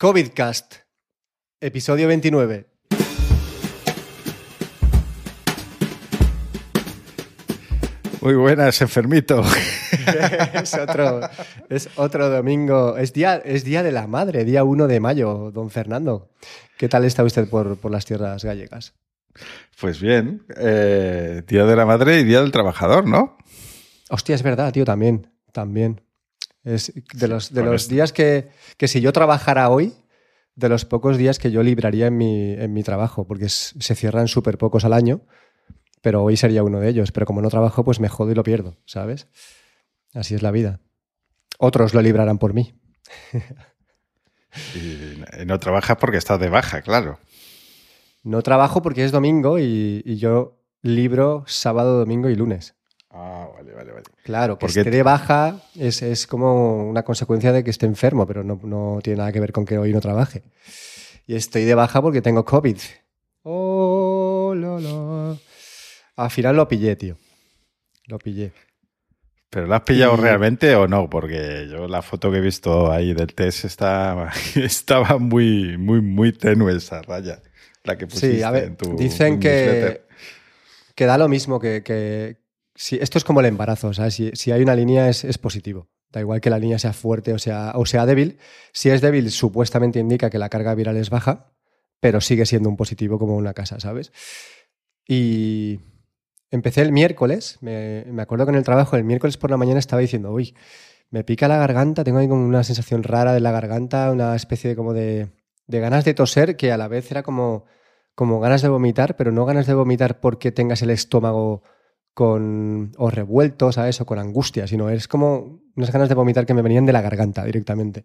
COVIDcast, episodio 29. Muy buenas, enfermito. es, otro, es otro domingo. Es día, es día de la madre, día 1 de mayo, don Fernando. ¿Qué tal está usted por, por las tierras gallegas? Pues bien, eh, Día de la Madre y Día del Trabajador, ¿no? Hostia, es verdad, tío, también. También. Es de los, de los días que, que si yo trabajara hoy, de los pocos días que yo libraría en mi, en mi trabajo, porque es- se cierran súper pocos al año, pero hoy sería uno de ellos. Pero como no trabajo, pues me jodo y lo pierdo, ¿sabes? Así es la vida. Otros lo librarán por mí. Y no trabajas porque estás de baja, claro. No trabajo porque es domingo y, y yo libro sábado, domingo y lunes. Ah, vale, vale, vale. Claro, que Porque esté de baja es, es como una consecuencia de que esté enfermo, pero no, no tiene nada que ver con que hoy no trabaje. Y estoy de baja porque tengo COVID. Oh, lo, lo. Al final lo pillé, tío. Lo pillé. ¿Pero lo has pillado Y- realmente o no? Porque yo la foto que he visto ahí del test estaba, estaba muy, muy, muy tenue esa raya. La que pusiste Sí, a ver, en tu dicen tu que, que da lo mismo que... que si, esto es como el embarazo, ¿sabes? Si, si hay una línea es, es positivo. Da igual que la línea sea fuerte o sea, o sea débil. Si es débil, supuestamente indica que la carga viral es baja, pero sigue siendo un positivo como una casa, ¿sabes? Y empecé el miércoles, me, me acuerdo que en el trabajo el miércoles por la mañana estaba diciendo, uy, me pica la garganta, tengo ahí como una sensación rara de la garganta, una especie de como de, de ganas de toser que a la vez era como, como ganas de vomitar, pero no ganas de vomitar porque tengas el estómago con o revuelto, ¿sabes? O con angustia, sino es como unas ganas de vomitar que me venían de la garganta directamente.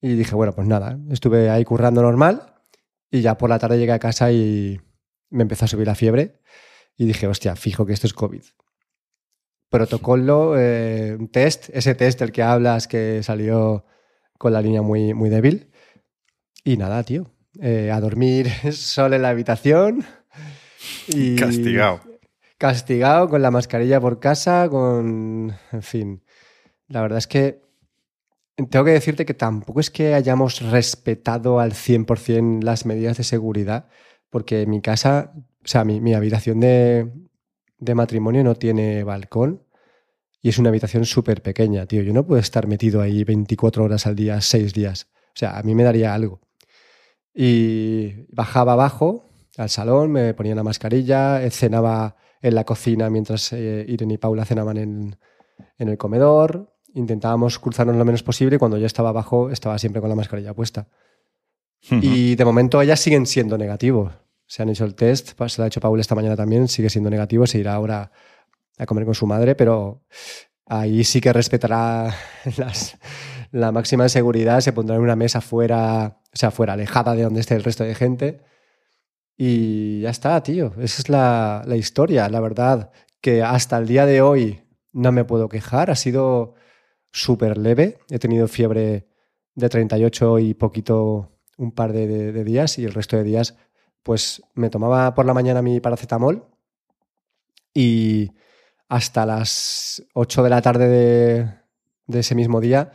Y dije, bueno, pues nada, estuve ahí currando normal y ya por la tarde llegué a casa y me empezó a subir la fiebre y dije, hostia, fijo que esto es COVID. Protocolo, eh, test, ese test del que hablas que salió con la línea muy, muy débil. Y nada, tío, eh, a dormir solo en la habitación. Y Castigado. Castigado con la mascarilla por casa, con... En fin, la verdad es que tengo que decirte que tampoco es que hayamos respetado al 100% las medidas de seguridad, porque mi casa, o sea, mi, habitación de, de matrimonio no tiene balcón y es una habitación súper pequeña, tío. Yo no puedo estar metido ahí 24 horas al día, 6 días. O sea, a mí me daría algo. Y bajaba abajo al salón, me ponía una mascarilla, cenaba en la cocina mientras eh, Irene y Paula cenaban en, en el comedor. Intentábamos cruzarnos lo menos posible y cuando yo estaba abajo estaba siempre con la mascarilla puesta. Y de momento ellas siguen siendo negativos. Se han hecho el test, se lo ha hecho Paula esta mañana también, sigue siendo negativo, se irá ahora a comer con su madre, pero ahí sí que respetará las- la máxima seguridad, se pondrá en una mesa fuera, o sea, fuera, alejada de donde esté el resto de gente. Y ya está, tío. Esa es la, la historia. La verdad que hasta el día de hoy no me puedo quejar. Ha sido súper leve. He tenido fiebre de 38 y poquito un par de, días y el resto de días pues me tomaba por la mañana mi paracetamol y hasta las 8 de la tarde de, de ese mismo día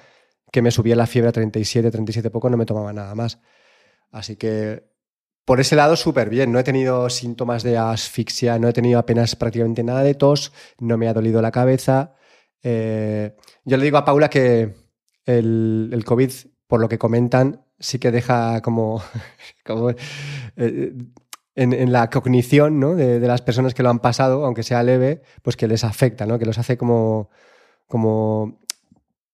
que me subía la fiebre a 37, 37 poco, no me tomaba nada más. Así que por ese lado súper bien. No he tenido síntomas de asfixia, no he tenido apenas prácticamente nada de tos, no me ha dolido la cabeza. Eh, yo le digo a Paula que el, el COVID, por lo que comentan, sí que deja como, como, eh, en, en la cognición ¿no? de, de las personas que lo han pasado, aunque sea leve, pues que les afecta, ¿no? que los hace como, como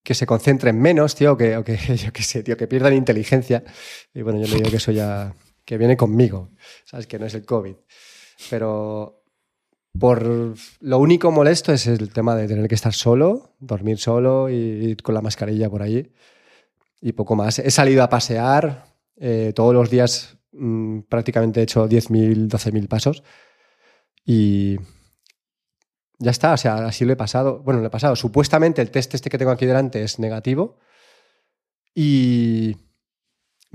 que se concentren menos, tío, que, o que yo qué sé, tío, que pierdan inteligencia. Y bueno, yo le digo que eso ya, que viene conmigo, ¿sabes? Que no es el COVID. Pero por lo único molesto es el tema de tener que estar solo, dormir solo y ir con la mascarilla por allí y poco más. He salido a pasear eh, todos los días, mm, prácticamente he hecho 10.000, 12.000 pasos y ya está, o sea, así lo he pasado. Bueno, lo he pasado. Supuestamente el test este que tengo aquí delante es negativo y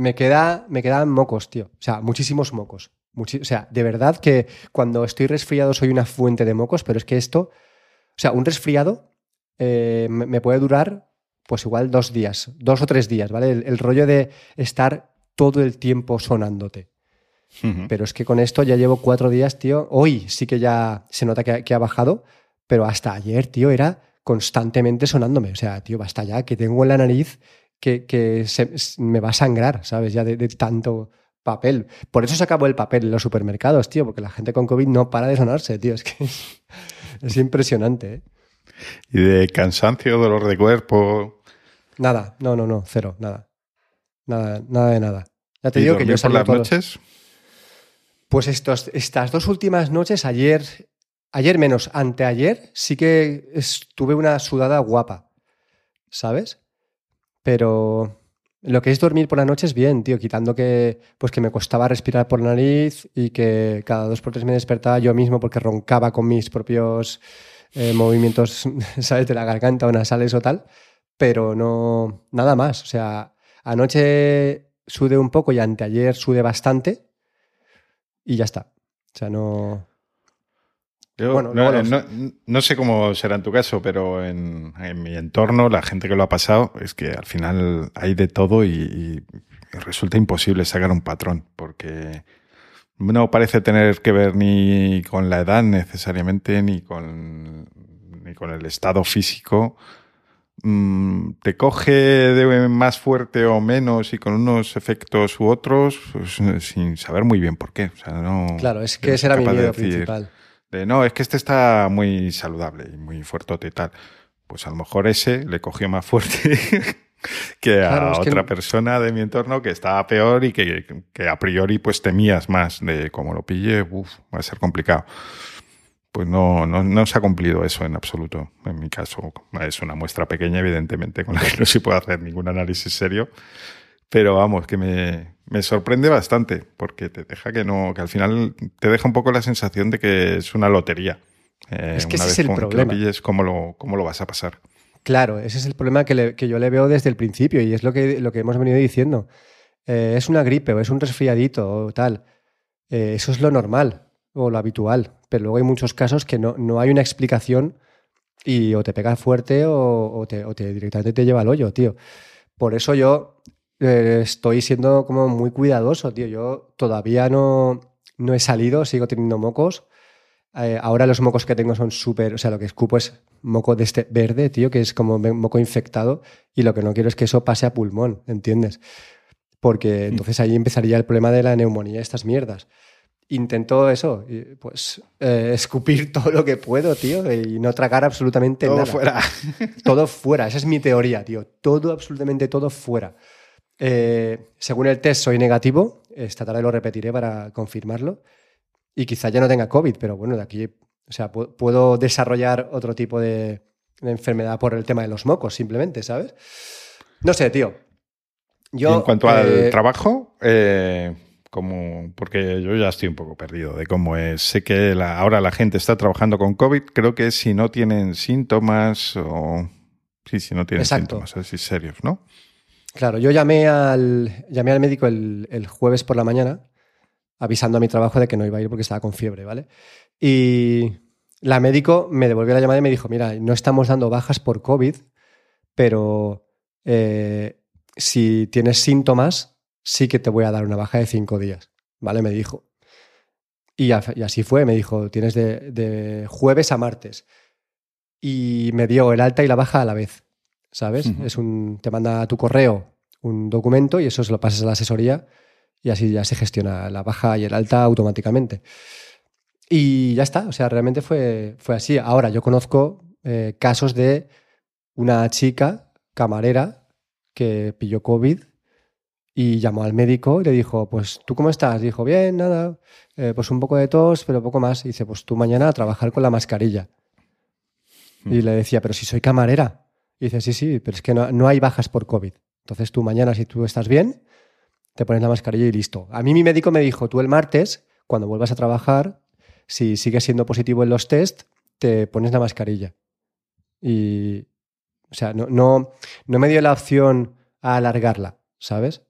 me, queda, me quedan mocos, tío. O sea, muchísimos mocos. Muchi- o sea, de verdad que cuando estoy resfriado soy una fuente de mocos, pero es que esto, o sea, un resfriado eh, me, puede durar pues igual dos días, dos o tres días, ¿vale? El, rollo de estar todo el tiempo sonándote. Pero es que con esto ya llevo cuatro días, tío. Hoy sí que ya se nota que, ha bajado, pero hasta ayer, tío, era constantemente sonándome. O sea, tío, basta ya, que tengo en la nariz que, me va a sangrar, ¿sabes? Ya de, tanto papel. Por eso se acabó el papel en los supermercados, tío, porque la gente con COVID no para de sonarse, tío. Es que es, impresionante, ¿eh? ¿Y de cansancio, dolor de cuerpo? Nada, no, no, no, cero, nada. Nada, nada de nada. Ya te digo que yo por las noches? Pues estos, estas dos últimas noches, ayer, ayer menos, anteayer, sí que tuve una sudada guapa, ¿sabes? Pero lo que es dormir por la noche es bien, tío, quitando que, pues que me costaba respirar por la nariz y que cada dos por tres me despertaba yo mismo porque roncaba con mis propios eh, movimientos, ¿sabes?, de la garganta o nasales o tal, pero no, nada más. O sea, anoche sude un poco y anteayer sude bastante y ya está. O sea, no, bueno, no, sé cómo será en tu caso, pero en, mi entorno, la gente que lo ha pasado, es que al final hay de todo y, resulta imposible sacar un patrón, porque no parece tener que ver ni con la edad necesariamente, ni con, ni con el estado físico. Mm, te coge de más fuerte o menos y con unos efectos u otros, pues, sin saber muy bien por qué. claro, es que ese era mi miedo principal no, es que este está muy saludable y muy fuerte y tal. Pues a lo mejor ese le cogió más fuerte que a otra persona de mi entorno que estaba peor y que, a priori pues temías más de cómo lo pille, uf, va a ser complicado. Pues no, no, no, se ha cumplido eso en absoluto. En mi caso es una muestra pequeña, evidentemente, con la que no se puede hacer ningún análisis serio. Pero vamos, que me, me sorprende bastante, porque te deja que no, que al final te deja un poco la sensación de que es una lotería. Eh, es que ese es el problema. ¿cómo, lo, ¿cómo lo vas a pasar? Claro, ese es el problema que, yo le veo desde el principio y es lo que, lo que hemos venido diciendo. Eh, es una gripe o es un resfriadito o tal. Eh, eso es lo normal o lo habitual, pero luego hay muchos casos que no, no hay una explicación y o te pega fuerte o, o, te, o te directamente te lleva al hoyo, tío. Por eso yo eh, estoy siendo como muy cuidadoso, tío. Yo todavía no, no he salido, sigo teniendo mocos. Eh, ahora los mocos que tengo son súper, o sea, lo que escupo es moco de este verde, tío, que es como moco infectado y lo que no quiero es que eso pase a pulmón, ¿entiendes? Porque mm. entonces ahí empezaría el problema de la neumonía, estas mierdas. Intento eso, pues eh, escupir todo lo que puedo, tío, y no tragar absolutamente todo nada. Todo fuera. todo fuera, esa es mi teoría, tío. Todo, absolutamente todo fuera. Eh, según el test soy negativo, esta tarde lo repetiré para confirmarlo y quizá ya no tenga COVID, pero bueno, de aquí, o sea, puedo desarrollar otro tipo de, enfermedad por el tema de los mocos, simplemente, ¿sabes? No sé, tío. Yo, en cuanto al eh, trabajo, eh, como, porque yo ya estoy un poco perdido de cómo es. Sé que ahora la gente está trabajando con COVID, creo que si no tienen síntomas o... Sí, si no tienen síntomas así serios, ¿no? Claro, yo llamé al, llamé al médico el, jueves por la mañana avisando a mi trabajo de que no iba a ir porque estaba con fiebre, ¿vale? Y la médico me devolvió la llamada y me dijo, mira, no estamos dando bajas por COVID, pero eh, si tienes síntomas, sí que te voy a dar una baja de cinco días, ¿vale? Me dijo. Y, así fue, me dijo, tienes de jueves a martes. Y me dio el alta y la baja a la vez. ¿Sabes? Es un, te manda a tu correo un documento y eso se lo pasas a la asesoría y así ya se gestiona la baja y el alta automáticamente. Y ya está, o sea, realmente fue, fue así. Ahora, yo conozco eh, casos de una chica camarera que pilló COVID y llamó al médico y le dijo, pues, ¿tú cómo estás? dijo, bien, nada, eh, pues un poco de tos, pero poco más. Y dice, pues tú mañana a trabajar con la mascarilla. Y le decía, pero si soy camarera. Y dice, sí, sí, pero es que no, hay bajas por COVID. Entonces tú mañana, si tú estás bien, te pones la mascarilla y listo. A mí mi médico me dijo, tú el martes, cuando vuelvas a trabajar, si sigues siendo positivo en los test, te pones la mascarilla. Y, o sea, no, no, no me dio la opción a alargarla, ¿sabes?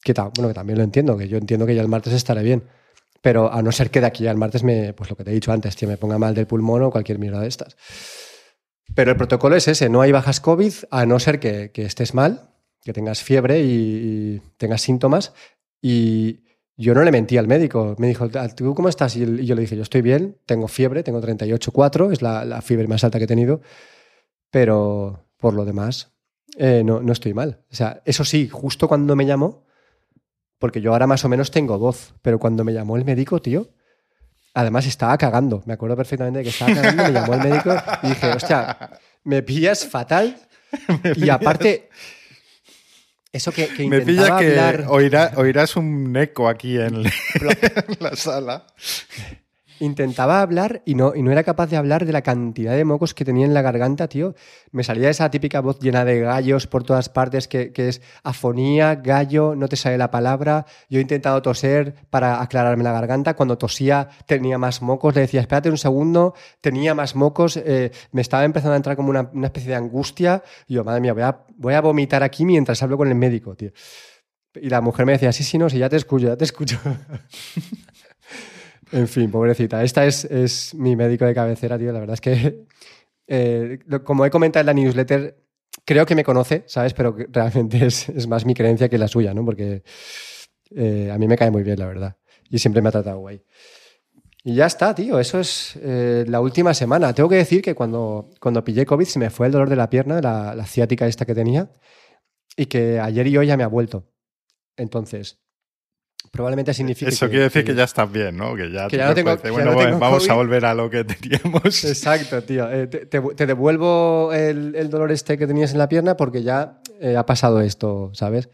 Que bueno, que también lo entiendo, que yo entiendo que ya el martes estaré bien. Pero a no ser que de aquí al martes me, pues lo que te he dicho antes, tío, me ponga mal del pulmón o cualquier mierda de estas. Pero el protocolo es ese, no hay bajas COVID a no ser que, estés mal, que tengas fiebre y, tengas síntomas. Y yo no le mentí al médico. Me dijo, ah, ¿tú cómo estás? Y yo le dije, yo estoy bien, tengo fiebre, tengo 38,4, es la, fiebre más alta que he tenido, pero por lo demás eh, no, no estoy mal. O sea, eso sí, justo cuando me llamó, porque yo ahora más o menos tengo voz, pero cuando me llamó el médico, tío, Además estaba cagando, me acuerdo perfectamente de que estaba cagando, me llamó el médico y dije, hostia, me pillas fatal. y aparte, eso que, que Me pilla que oirás un eco aquí en la sala intentaba hablar y no, y no era capaz de hablar de la cantidad de mocos que tenía en la garganta, tío. Me salía esa típica voz llena de gallos por todas partes, que, es afonía, gallo, no te sale la palabra. Yo he intentado toser para aclararme la garganta. Cuando tosía tenía más mocos. Le decía, espérate un segundo, tenía más mocos. Eh, me estaba empezando a entrar como una, especie de angustia. Y yo, madre mía, voy a, voy a vomitar aquí mientras hablo con el médico, tío. Y la mujer me decía, sí, sí, no, sí, ya te escucho, ya te escucho. En fin, pobrecita. Esta es, mi médico de cabecera, tío. La verdad es que, eh, como he comentado en la newsletter, creo que me conoce, ¿sabes? Pero realmente es, más mi creencia que la suya, ¿no? Porque eh, a mí me cae muy bien, la verdad. Y siempre me ha tratado guay. Y ya está, tío. Eso es eh, la última semana. Tengo que decir que cuando, cuando pillé COVID se me fue el dolor de la pierna, la, la ciática esta que tenía, y que ayer y hoy ya me ha vuelto. Entonces, probablemente significa. Eso quiere decir que, ya estás bien, ¿no? Que ya, no tengo, bueno, vamos a volver a lo que teníamos. Exacto, tío. Eh, te, devuelvo el, dolor este que tenías en la pierna porque ya eh, ha pasado esto, ¿sabes?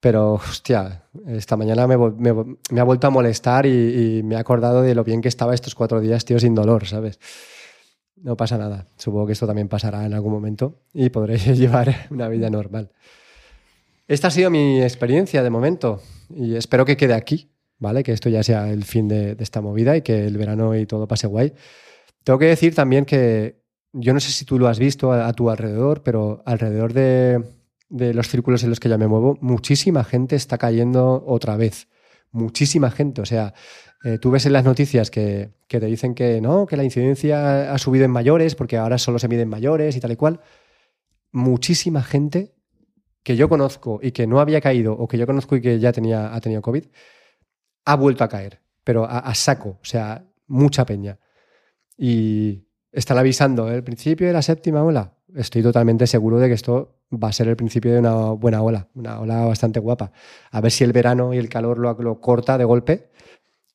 Pero, hostia, esta mañana me, ha vuelto a molestar y, me he acordado de lo bien que estaba estos cuatro días, tío, sin dolor, ¿sabes? No pasa nada. Supongo que esto también pasará en algún momento y podré llevar una vida normal. Esta ha sido mi experiencia de momento y espero que quede aquí, ¿vale? Que esto ya sea el fin de, esta movida y que el verano y todo pase guay. Tengo que decir también que yo no sé si tú lo has visto a, tu alrededor, pero alrededor de, los círculos en los que ya me muevo, muchísima gente está cayendo otra vez. Muchísima gente. O sea, eh, tú ves en las noticias que, que, te dicen que no, que la incidencia ha subido en mayores porque ahora solo se miden mayores y tal y cual. Muchísima gente que yo conozco y que no había caído, o que yo conozco y que ya tenía, ha tenido COVID, ha vuelto a caer, pero a, saco, o sea, mucha peña. Y están avisando el principio de la séptima ola. Estoy totalmente seguro de que esto va a ser el principio de una buena ola, una ola bastante guapa. A ver si el verano y el calor lo, corta de golpe,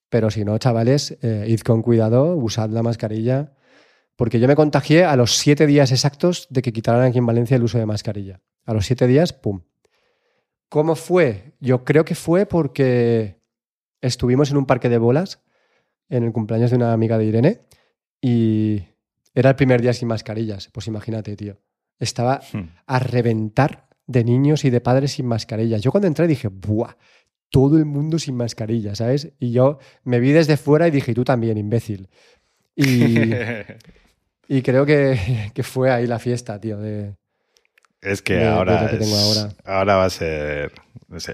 pero si no, chavales, eh, id con cuidado, usad la mascarilla, porque yo me contagié a los siete días exactos de que quitaran aquí en Valencia el uso de mascarilla. A los siete días, ¡pum! ¿Cómo fue? Yo creo que fue porque estuvimos en un parque de bolas en el cumpleaños de una amiga de Irene y era el primer día sin mascarillas. Pues imagínate, tío. Estaba hmm. a reventar de niños y de padres sin mascarillas. Yo cuando entré dije, ¡buah! Todo el mundo sin mascarilla, ¿sabes? Y yo me vi desde fuera y dije, tú también, imbécil. Y, y creo que, que, fue ahí la fiesta, tío, de, es que, ahora, ahora. va a ser.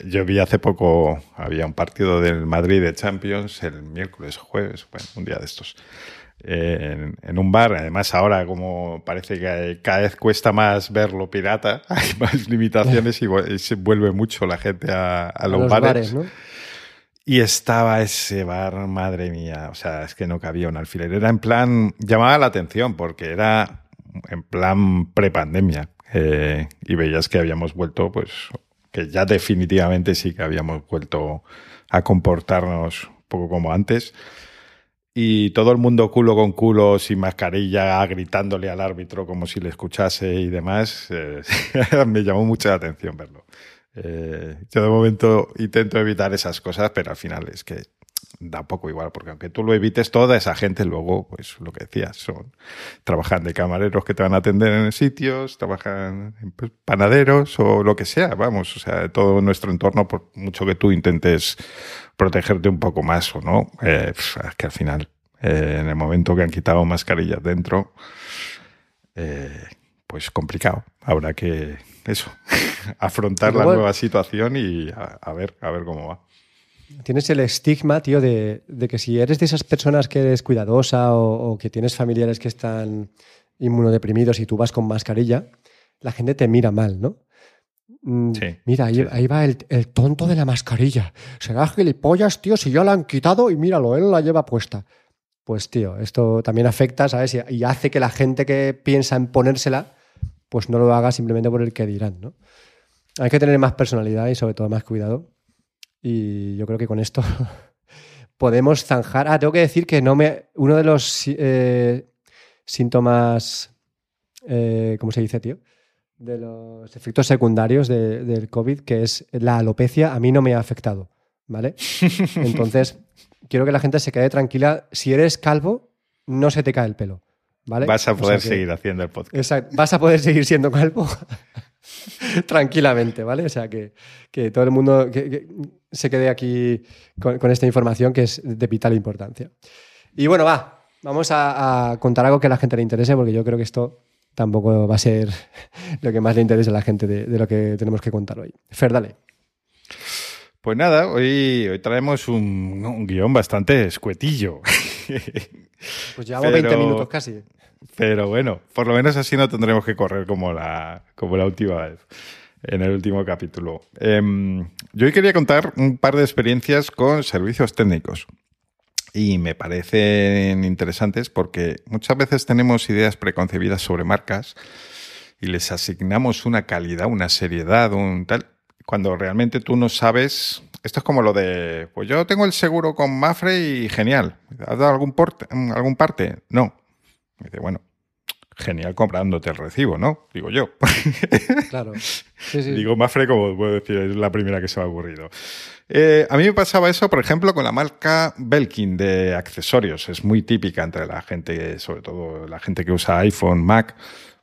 yo vi hace poco, había un partido del Madrid de Champions el miércoles, jueves, bueno, un día de estos, en, un bar. Además, ahora, como parece que cada vez cuesta más verlo pirata, hay más limitaciones y, se vuelve mucho la gente a, los, bares. Y estaba ese bar, madre mía, o sea, es que no cabía un alfiler. Era en plan, llamaba la atención porque era en plan prepandemia eh, y veías que habíamos vuelto, pues, que ya definitivamente sí que habíamos vuelto a comportarnos un poco como antes. Y todo el mundo culo con culo, sin mascarilla, gritándole al árbitro como si le escuchase y demás, eh, me llamó mucha atención verlo. Eh, yo de momento intento evitar esas cosas, pero al final es que da poco igual, porque aunque tú lo evites, toda esa gente luego, pues lo que decías, son, trabajan de camareros que te van a atender en sitios, trabajan en pues, panaderos o lo que sea, vamos, o sea, todo nuestro entorno, por mucho que tú intentes protegerte un poco más o no, eh, es que al final, eh, en el momento que han quitado mascarillas dentro, eh, pues complicado. Habrá que, eso, afrontar la nueva situación y a ver, a ver cómo va. Tienes el estigma, tío, de, que si eres de esas personas que eres cuidadosa o, que tienes familiares que están inmunodeprimidos y tú vas con mascarilla, la gente te mira mal, ¿no? Mm, mira, ahí, va el, tonto de la mascarilla. Será gilipollas, tío, si ya la han quitado y míralo, él la lleva puesta. Pues, tío, esto también afecta, ¿sabes? Y, hace que la gente que piensa en ponérsela, pues no lo haga simplemente por el que dirán, ¿no? Hay que tener más personalidad y sobre todo más cuidado. Y yo creo que con esto podemos zanjar. Ah, tengo que decir que no me. Uno de los eh, síntomas. Eh, ¿Cómo se dice, tío? De los efectos secundarios del COVID, que es la alopecia, a mí no me ha afectado. ¿Vale? Entonces, quiero que la gente se quede tranquila. Si eres calvo, no se te cae el pelo. ¿Vale? Vas a poder seguir haciendo el podcast. Exacto. Vas a poder seguir siendo calvo tranquilamente, ¿vale? O sea, que, todo el mundo se quede aquí con, esta información que es de vital importancia. Y bueno, va, vamos a, contar algo que a la gente le interese, porque yo creo que esto tampoco va a ser lo que más le interese a la gente de, lo que tenemos que contar hoy. Fer, dale. Pues nada, hoy, hoy traemos un, guion bastante escuetillo. Pues llevamos 20 minutos casi. Pero bueno, por lo menos así no tendremos que correr como la, como la última vez, en el último capítulo. Em, yo hoy quería contar un par de experiencias con servicios técnicos. Y me parecen interesantes porque muchas veces tenemos ideas preconcebidas sobre marcas y les asignamos una calidad, una seriedad, un tal, cuando realmente tú no sabes. Esto es como lo de, pues yo tengo el seguro con Mafre y genial. ¿Has dado algún, porte, algún parte? No. Me dice, bueno, genial comprándote el recibo, ¿no? Digo yo. Claro. Digo Mafre, como puedo decir, es la primera que se me ha ocurrido. Eh, a mí me pasaba eso, por ejemplo, con la marca Belkin de accesorios. Es muy típica entre la gente, sobre todo la gente que usa iPhone, Mac,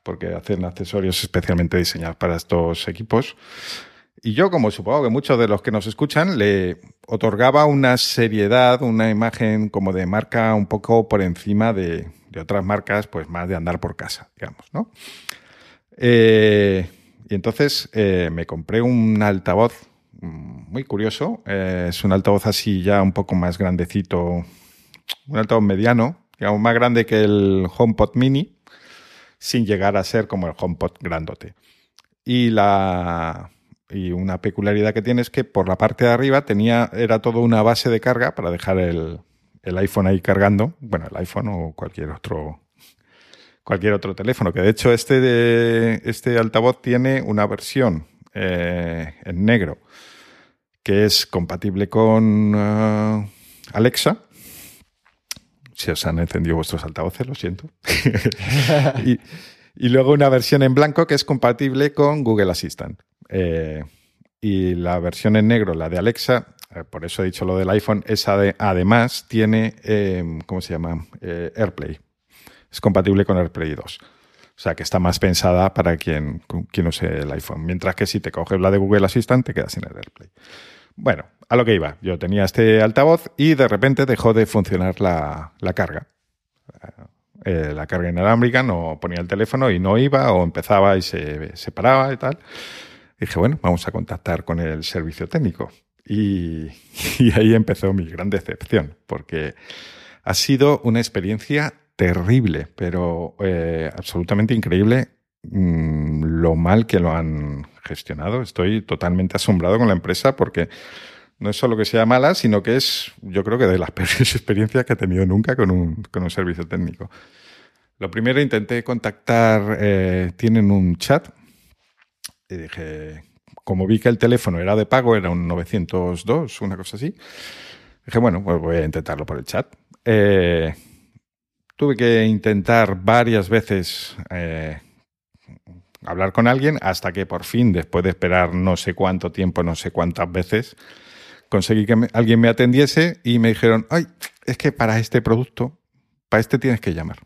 porque hacen accesorios especialmente diseñados para estos equipos. Y yo, como supongo que muchos de los que nos escuchan, le otorgaba una seriedad, una imagen como de marca un poco por encima de, de otras marcas, pues más de andar por casa, digamos, ¿no? Eh, y entonces eh, me compré un altavoz muy curioso. Eh, es un altavoz así ya un poco más grandecito, un altavoz mediano, digamos más grande que el HomePod Mini, sin llegar a ser como el HomePod grandote. Y la y una peculiaridad que tiene es que por la parte de arriba tenía era todo una base de carga para dejar el, el iPhone ahí cargando, bueno, el iPhone o cualquier otro cualquier otro teléfono, que de hecho este, de, este altavoz tiene una versión eh, en negro que es compatible con uh, Alexa. Si os han encendido vuestros altavoces, lo siento. y, luego una versión en blanco que es compatible con Google Assistant. Eh, y la versión en negro, la de Alexa, por eso he dicho lo del iPhone, esa de, además tiene, em, ¿cómo se llama? Eh, AirPlay. Es compatible con AirPlay 2. O sea, que está más pensada para quien, use el iPhone. Mientras que si te coges la de Google Assistant, te quedas sin el AirPlay. Bueno, a lo que iba. Yo tenía este altavoz y de repente dejó de funcionar la, carga. Eh, la carga inalámbrica, no ponía el teléfono y no iba, o empezaba y se, se paraba y tal. dije, bueno, vamos a contactar con el servicio técnico. Y, ahí empezó mi gran decepción, porque ha sido una experiencia terrible, pero eh, absolutamente increíble mm, lo mal que lo han gestionado. Estoy totalmente asombrado con la empresa porque no es solo que sea mala, sino que es, yo creo que de las peores experiencias que he tenido nunca con un, con un servicio técnico. Lo primero intenté contactar, eh, tienen un chat y dije, como vi que el teléfono era de pago, era un 902, una cosa así, dije, bueno, pues voy a intentarlo por el chat. Eh, tuve que intentar varias veces eh, hablar con alguien hasta que por fin, después de esperar no sé cuánto tiempo, no sé cuántas veces, conseguí que alguien me atendiese y me dijeron, ay, es que para este producto, para este tienes que llamar.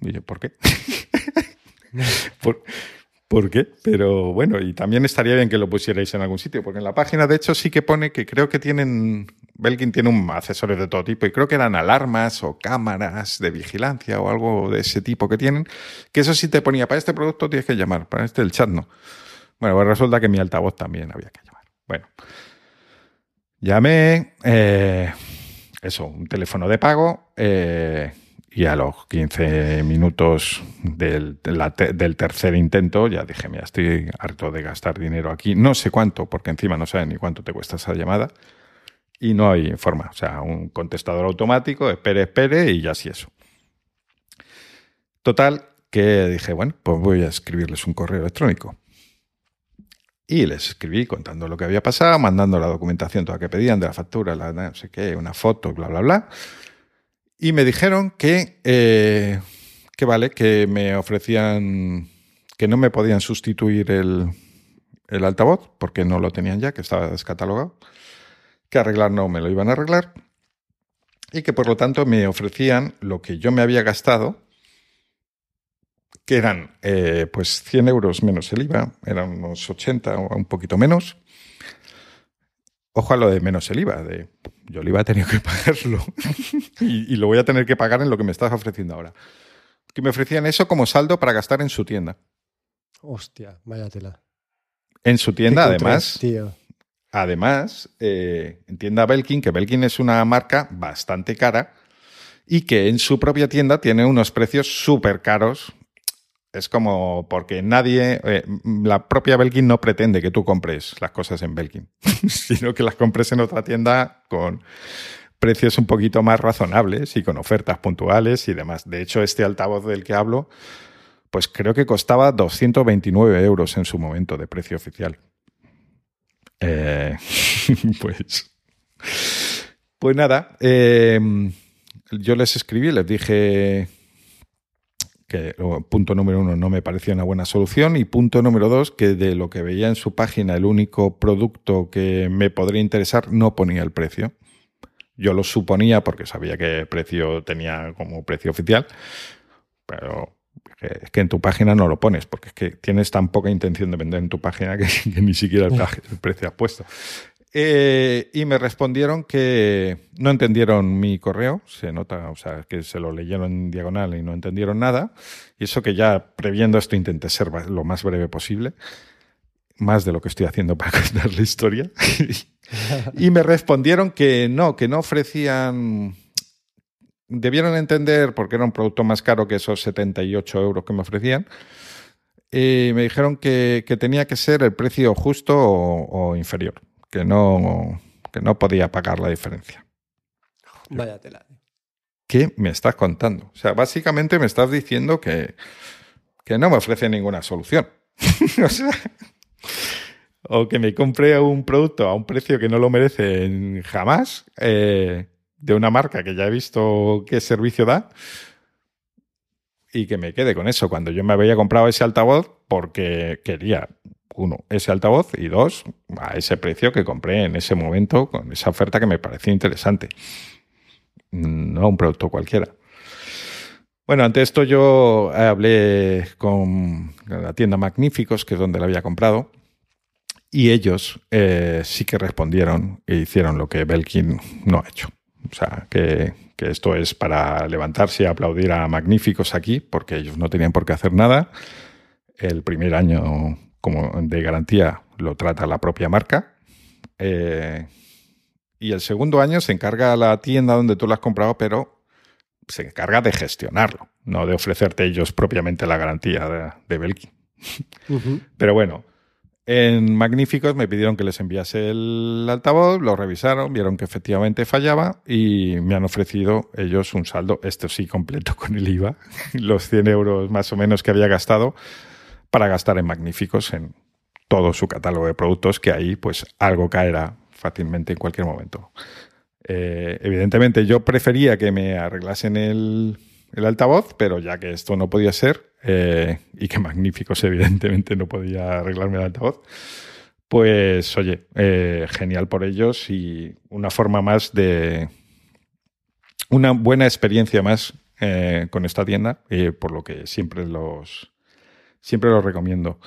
Y yo, ¿por qué? por, por qué, pero bueno, y también estaría bien que lo pusierais en algún sitio, porque en la página de hecho sí que pone que creo que tienen, Belkin tiene un accesorios de todo tipo, y creo que eran alarmas o cámaras de vigilancia o algo de ese tipo que tienen, que eso sí te ponía, para este producto tienes que llamar, para este el chat no. Bueno, pues resulta que mi altavoz también había que llamar. Bueno, llamé, eh, eso, un teléfono de pago, eh, y a los 15 minutos del, del, tercer intento ya dije, mira, estoy harto de gastar dinero aquí. No sé cuánto, porque encima no saben ni cuánto te cuesta esa llamada. Y no hay forma. O sea, un contestador automático, espere, espere y ya así eso. Total, que dije, bueno, pues voy a escribirles un correo electrónico. Y les escribí contando lo que había pasado, mandando la documentación toda que pedían de la factura, la, no sé qué, una foto, bla, bla, bla. Y me dijeron que, eh, que vale, que me ofrecían, que no me podían sustituir el, el altavoz, porque no lo tenían ya, que estaba descatalogado, que arreglar no me lo iban a arreglar, y que por lo tanto me ofrecían lo que yo me había gastado que eran eh, pues 100 euros menos el IVA, eran unos 80 o un poquito menos. Ojo a lo de menos el IVA, de yo el IVA he tenido que pagarlo y, lo voy a tener que pagar en lo que me estás ofreciendo ahora. Que me ofrecían eso como saldo para gastar en su tienda. Hostia, vaya tela. En su tienda, además. Además, eh, en tienda Belkin, que Belkin es una marca bastante cara y que en su propia tienda tiene unos precios súper caros es como porque nadie, eh, la propia Belkin no pretende que tú compres las cosas en Belkin, sino que las compres en otra tienda con precios un poquito más razonables y con ofertas puntuales y demás. De hecho, este altavoz del que hablo, pues creo que costaba 229 euros en su momento de precio oficial. Eh, pues, pues nada, eh, yo les escribí, les dije que punto número uno no me parecía una buena solución y punto número dos que de lo que veía en su página el único producto que me podría interesar no ponía el precio. Yo lo suponía porque sabía que precio tenía como precio oficial, pero es que en tu página no lo pones porque es que tienes tan poca intención de vender en tu página que, ni siquiera el, el precio has puesto. Eh, y me respondieron que no entendieron mi correo, se nota, o sea, que se lo leyeron en diagonal y no entendieron nada. Y eso que ya previendo esto intenté ser lo más breve posible, más de lo que estoy haciendo para contar la historia. y me respondieron que no, que no ofrecían debieron entender, porque era un producto más caro que esos 78 euros que me ofrecían, y me dijeron que, tenía que ser el precio justo o inferior que no, que no podía pagar la diferencia. Vaya tela. ¿Qué me estás contando? O sea, básicamente me estás diciendo que, que no me ofrece ninguna solución. o sea, o que me compre un producto a un precio que no lo merece jamás, eh, de una marca que ya he visto qué servicio da, y que me quede con eso cuando yo me había comprado ese altavoz porque quería uno, ese altavoz y dos, a ese precio que compré en ese momento con esa oferta que me pareció interesante. No un producto cualquiera. Bueno, ante esto yo hablé con la tienda Magníficos, que es donde la había comprado, y ellos eh, sí que respondieron e hicieron lo que Belkin no ha hecho. O sea, que, que esto es para levantarse y aplaudir a Magníficos aquí, porque ellos no tenían por qué hacer nada. El primer año como de garantía lo trata la propia marca. Eh, y el segundo año se encarga la tienda donde tú lo has comprado, pero se encarga de gestionarlo, no de ofrecerte ellos propiamente la garantía de, de Belkin. Pero bueno, en Magníficos me pidieron que les enviase el altavoz, lo revisaron, vieron que efectivamente fallaba y me han ofrecido ellos un saldo, esto sí completo con el IVA, los 100 euros más o menos que había gastado, para gastar en magníficos en todo su catálogo de productos, que ahí pues algo caerá fácilmente en cualquier momento. Eh, evidentemente yo prefería que me arreglasen el, altavoz, pero ya que esto no podía ser eh, y que Magníficos evidentemente no podía arreglarme el altavoz, pues oye, eh, genial por ellos y una forma más de... una buena experiencia más con esta tienda, por lo que siempre los, siempre lo recomiendo.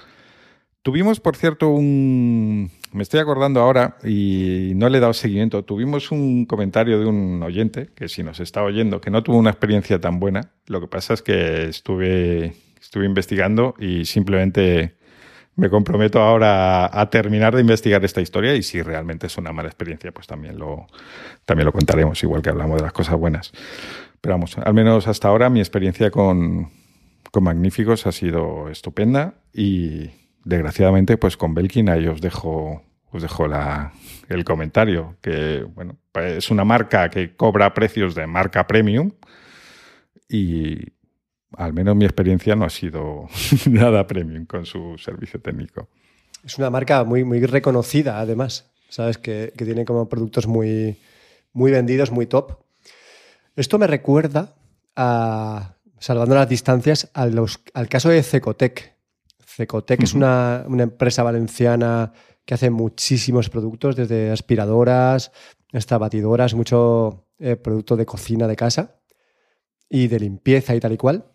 Tuvimos, por cierto, un... Me estoy acordando ahora y no le he dado seguimiento. Tuvimos un comentario de un oyente que si nos está oyendo, que no tuvo una experiencia tan buena. Lo que pasa es que estuve, estuve investigando y simplemente me comprometo ahora a, terminar de investigar esta historia y si realmente es una mala experiencia, pues también lo, también lo contaremos, igual que hablamos de las cosas buenas. pero vamos, al menos hasta ahora mi experiencia con, Magníficos ha sido estupenda y desgraciadamente pues con Belkin ahí os dejo os dejo la, el comentario que bueno es una marca que cobra precios de marca premium y al menos mi experiencia no ha sido nada premium con su servicio técnico. Es una marca muy, muy reconocida, además. Sabes que, tiene como productos muy, muy vendidos, muy top. Esto me recuerda a, salvando las distancias, al caso de Cecotec. Cecotec es una, empresa valenciana que hace muchísimos productos, desde aspiradoras hasta batidoras, mucho eh, producto de cocina de casa y de limpieza y tal y cual.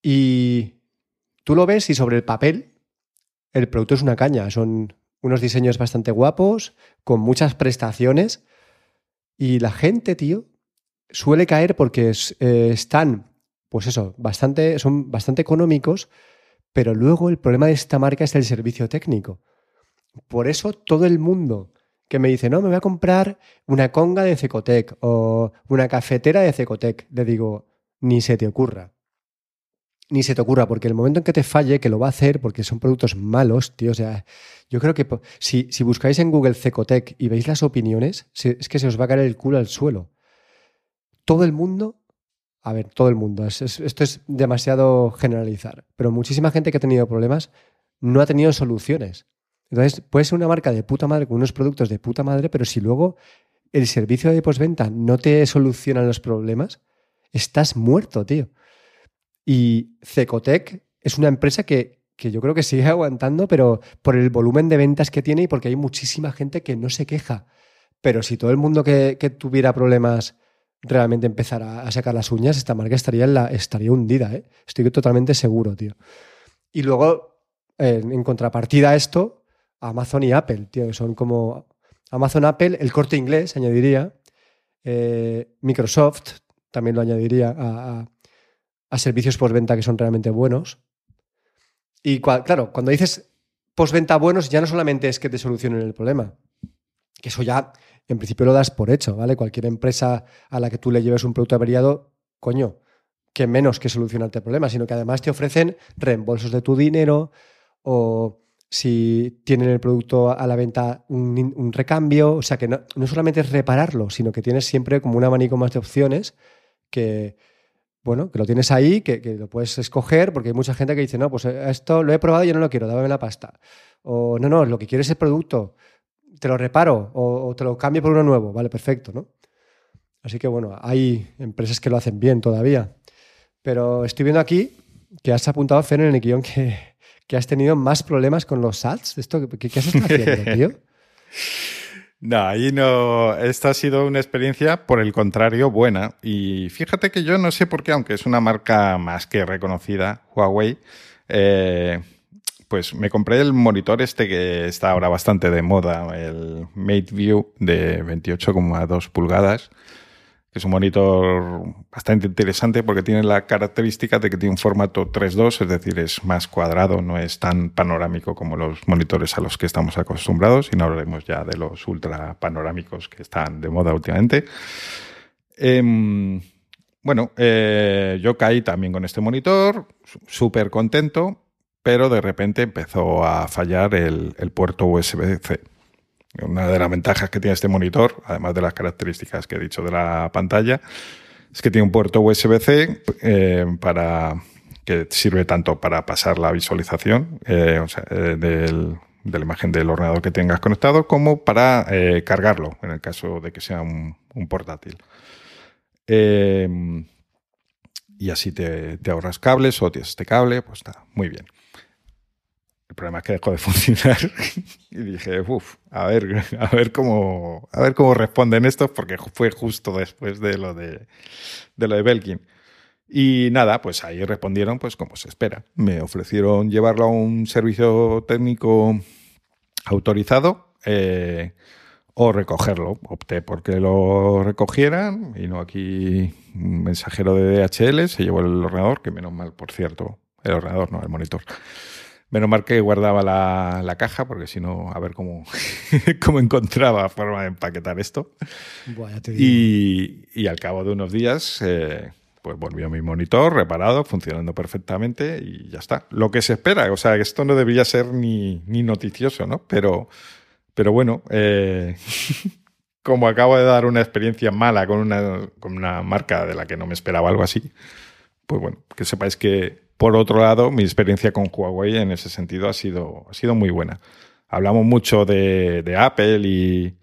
Y tú lo ves y sobre el papel el producto es una caña. Son unos diseños bastante guapos, con muchas prestaciones. Y la gente, tío, suele caer porque eh, están, pues eso, bastante, son bastante económicos, pero luego el problema de esta marca es el servicio técnico. Por eso todo el mundo que me dice, no, me voy a comprar una conga de Cecotec o una cafetera de Cecotec, le digo, ni se te ocurra ni se te ocurra, porque el momento en que te falle, que lo va a hacer, porque son productos malos, tío, o sea, yo creo que si, si buscáis en Google Cecotec y veis las opiniones, es que se os va a caer el culo al suelo. Todo el mundo, a ver, todo el mundo, esto es demasiado generalizar, pero muchísima gente que ha tenido problemas no ha tenido soluciones. Entonces, puede ser una marca de puta madre con unos productos de puta madre, pero si luego el servicio de postventa no te soluciona los problemas, estás muerto, tío. Y Cecotec es una empresa que, yo creo que sigue aguantando, pero por el volumen de ventas que tiene y porque hay muchísima gente que no se queja. Pero si todo el mundo que, tuviera problemas realmente empezara a sacar las uñas, esta marca estaría, en la, estaría hundida. ¿eh? Estoy totalmente seguro, tío. Y luego, en contrapartida a esto, Amazon y Apple, tío, son como Amazon, Apple, el corte inglés, añadiría. Eh, Microsoft también lo añadiría a, a servicios postventa que son realmente buenos. Y claro, cuando dices postventa buenos, ya no solamente es que te solucionen el problema, que eso ya en principio lo das por hecho, ¿vale? Cualquier empresa a la que tú le lleves un producto averiado, coño, que menos que solucionarte el problema, sino que además te ofrecen reembolsos de tu dinero o si tienen el producto a la venta un, recambio, o sea que no, no solamente es repararlo, sino que tienes siempre como un abanico más de opciones que, bueno, que lo tienes ahí, que, lo puedes escoger, porque hay mucha gente que dice, no, pues eh, esto lo he probado y yo no lo quiero, dame la pasta. O no, no, lo que quiero es el producto, te lo reparo o, te lo cambio por uno nuevo, vale, perfecto, ¿no? Así que bueno, hay empresas que lo hacen bien todavía. Pero estoy viendo aquí que has apuntado, Fer, en el guion que, que has tenido más problemas con los ads. ¿Esto, ¿Qué, qué has estado haciendo, tío? No, ahí no. Esta ha sido una experiencia, por el contrario, buena. Y fíjate que yo no sé por qué, aunque es una marca más que reconocida, Huawei, eh, pues me compré el monitor este que está ahora bastante de moda, el MateView de 28,2 pulgadas que es un monitor bastante interesante porque tiene la característica de que tiene un formato 3.2, es decir, es más cuadrado, no es tan panorámico como los monitores a los que estamos acostumbrados, y no hablaremos ya de los ultra panorámicos que están de moda últimamente. Em, bueno, eh, yo caí también con este monitor, súper contento, pero de repente empezó a fallar el, puerto USB-C. Una de las ventajas que tiene este monitor, además de las características que he dicho de la pantalla, es que tiene un puerto USB-C eh, para que sirve tanto para pasar la visualización eh, eh, de la imagen del ordenador que tengas conectado como para cargarlo en el caso de que sea un, portátil. y así te, te, ahorras cables o tienes este cable, pues está muy bien. El problema es que dejó de funcionar y dije, uff, a ver, a ver cómo, a ver cómo responden estos, porque fue justo después de lo de, de lo de Belkin. Y nada, pues ahí respondieron, pues como se espera. Me ofrecieron llevarlo a un servicio técnico autorizado eh, o recogerlo. Opté porque lo recogieran y no aquí un mensajero de DHL se llevó el ordenador, que menos mal, por cierto, el ordenador, no el monitor. Menos mal que guardaba la, caja, porque si no, a ver cómo, cómo encontraba forma de empaquetar esto. Y, al cabo de unos días, eh, pues volvió mi monitor reparado, funcionando perfectamente y ya está. Lo que se espera, o sea, esto no debería ser ni, ni noticioso, ¿no? Pero, pero bueno, eh, como acabo de dar una experiencia mala con una, con una marca de la que no me esperaba algo así, pues bueno, que sepáis que por otro lado, mi experiencia con Huawei en ese sentido ha sido, ha sido muy buena. Hablamos mucho de, Apple y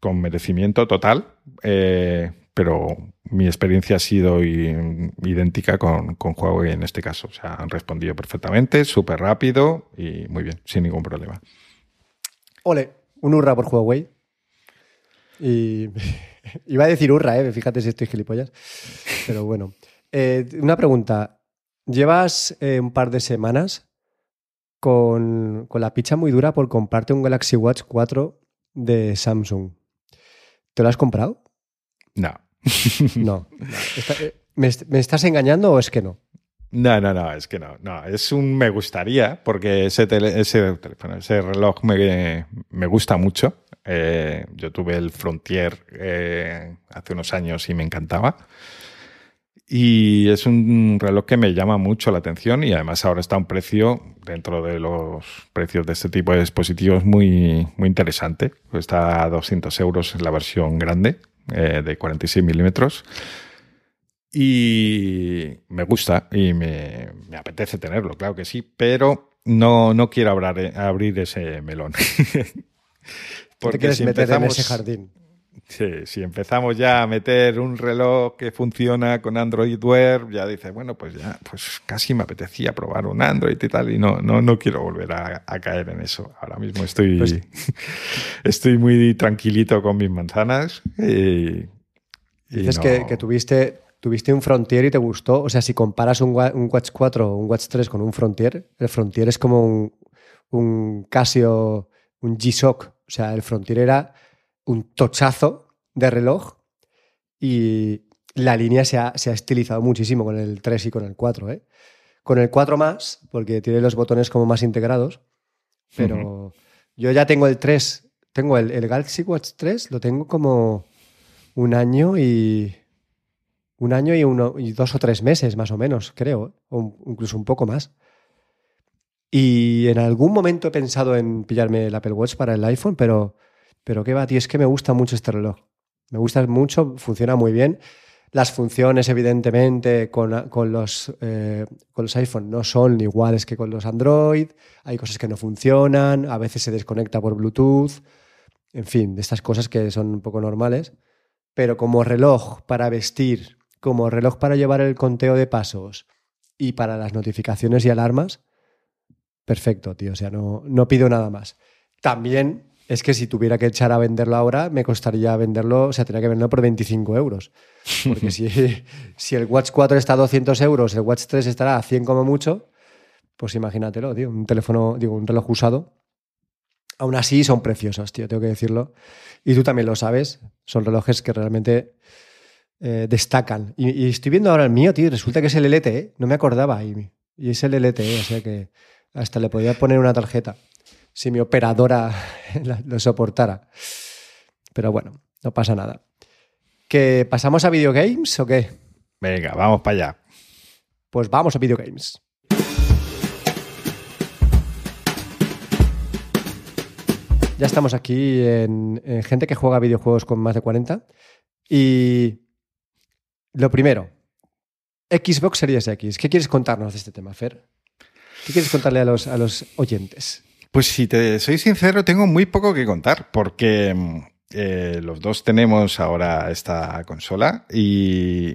con merecimiento total, eh, pero mi experiencia ha sido idéntica con, Huawei en este caso. O sea, han respondido perfectamente, súper rápido y muy bien, sin ningún problema. Ole, un hurra por Huawei. Y iba a decir hurra, ¿eh? fíjate si estoy gilipollas. Pero bueno. Eh, una pregunta. Llevas eh, un par de semanas con, la picha muy dura por comprarte un Galaxy Watch 4 de Samsung. ¿Te lo has comprado? No. no. Eh, ¿Me, estás engañando o es que no? No, no, no, es que no. No, es un me gustaría, porque ese, ese, ese reloj me, me gusta mucho. Eh, yo tuve el Frontier eh, hace unos años y me encantaba. Y es un reloj que me llama mucho la atención y además ahora está a un precio dentro de los precios de este tipo de dispositivos muy, muy interesante. Está a 200 euros en la versión grande eh, de 46 milímetros. Y me gusta y me, me, apetece tenerlo, claro que sí, pero no, no quiero abrir, abrir ese melón. Porque ¿Te quieres si meter en ese jardín? Sí, si empezamos ya a meter un reloj que funciona con Android Wear, ya dice, bueno, pues ya, pues casi me apetecía probar un Android y tal, y no, no, no quiero volver a, caer en eso. Ahora mismo estoy, pues estoy muy tranquilito con mis manzanas. Y, Dices que, que, tuviste, tuviste un Frontier y te gustó. O sea, si comparas un, un Watch 4 o un Watch 3 con un Frontier, el Frontier es como un, un Casio, un G-Shock. O sea, el Frontier era un tochazo de reloj y la línea se ha, estilizado muchísimo con el 3 y con el 4. ¿eh? Con el 4 más, porque tiene los botones como más integrados, pero yo ya tengo el 3, tengo el, Galaxy Watch 3, lo tengo como un año y... Un año y, uno, y dos o tres meses más o menos, creo, o incluso un poco más. Y en algún momento he pensado en pillarme el Apple Watch para el iPhone, pero pero qué va, tío, es que me gusta mucho este reloj. Me gusta mucho, funciona muy bien. Las funciones, evidentemente, con, los, eh, con los iPhone no son iguales que con los Android. Hay cosas que no funcionan, a veces se desconecta por Bluetooth. En fin, de estas cosas que son un poco normales. Pero como reloj para vestir, como reloj para llevar el conteo de pasos y para las notificaciones y alarmas, perfecto, tío. O sea, no, no pido nada más. También es que si tuviera que echar a venderlo ahora, me costaría venderlo, o sea, tendría que venderlo por 25 euros. Porque si, si el Watch 4 está a 200 euros, el Watch 3 estará a 100 como mucho, pues imagínatelo, tío, un teléfono, digo, un reloj usado. Aún así son preciosos, tío, tengo que decirlo. Y tú también lo sabes, son relojes que realmente eh, destacan. Y, estoy viendo ahora el mío, tío, resulta que es el LTE, no me acordaba. Y, y es el LTE, o sea que hasta le podía poner una tarjeta si mi operadora lo soportara. Pero bueno, no pasa nada. ¿Que pasamos a videogames o qué? Venga, vamos para allá. Pues vamos a videogames. Ya estamos aquí en, gente que juega videojuegos con más de 40. Y lo primero, Xbox Series X. ¿Qué quieres contarnos de este tema, Fer? ¿Qué quieres contarle a los, a los oyentes? Pues si te soy sincero, tengo muy poco que contar porque mm, eh, los dos tenemos ahora esta consola y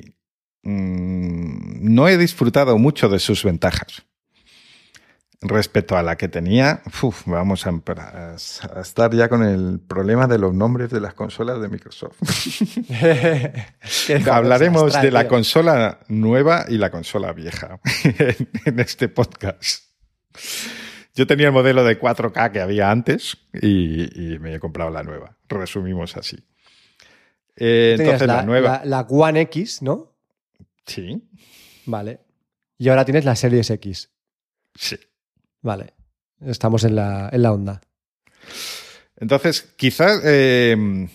mm, no he disfrutado mucho de sus ventajas. Respecto a la que tenía, vamos a, a, estar ya con el problema de los nombres de las consolas de Microsoft. Hablaremos de la consola nueva y la consola vieja en este podcast. Yo tenía el modelo de 4K que había antes y, me he comprado la nueva. Resumimos así. Eh, entonces la, nueva. La, One X, ¿no? Sí. Vale. Y ahora tienes la Series X. Sí. Vale, estamos en la, en la onda. Entonces, quizás eh,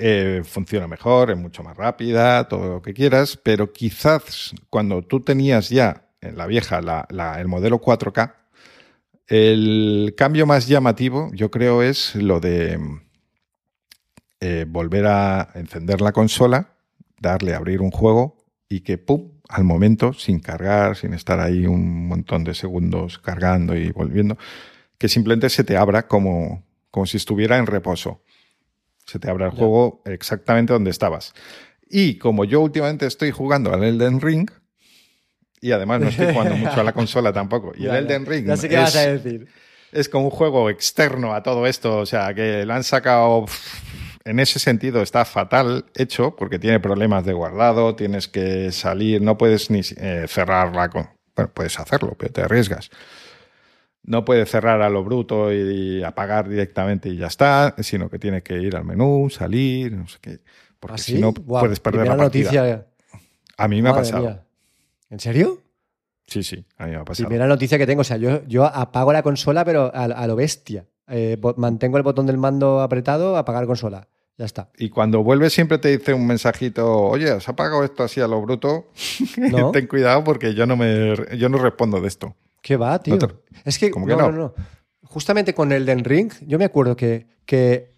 eh, funciona mejor, es mucho más rápida, todo lo que quieras, pero quizás cuando tú tenías ya en la vieja el modelo 4K, el cambio más llamativo yo creo es lo de eh, volver a encender la consola, darle a abrir un juego y que, ¡pum!, al momento, sin cargar, sin estar ahí un montón de segundos cargando y volviendo, que simplemente se te abra como, como si estuviera en reposo. Se te abra el juego exactamente donde estabas. Y como yo últimamente estoy jugando al Elden Ring, y además no estoy jugando mucho a la consola tampoco, y el Elden Ring es, vas a decir. es como un juego externo a todo esto, o sea, que lo han sacado en ese sentido está fatal hecho porque tiene problemas de guardado, tienes que salir, no puedes ni eh, cerrarla con... Bueno, puedes hacerlo, pero te arriesgas no puede cerrar a lo bruto y, apagar directamente y ya está, sino que tiene que ir al menú, salir, no sé qué. Porque ¿Ah, si no, puedes perder la partida. Noticia... A mí me ha pasado. ¿En serio? Sí, sí, a mí me ha pasado. Primera noticia que tengo, o sea, yo, yo apago la consola, pero a, lo bestia. Eh, mantengo el botón del mando apretado, apagar consola. Ya está. Y cuando vuelves siempre te dice un mensajito, oye, ¿has apagado esto así a lo bruto? Ten cuidado porque yo no me yo no respondo de esto. ¿Qué va, tío? Es que, no, no? no, Justamente con el Den Ring, yo me acuerdo que, que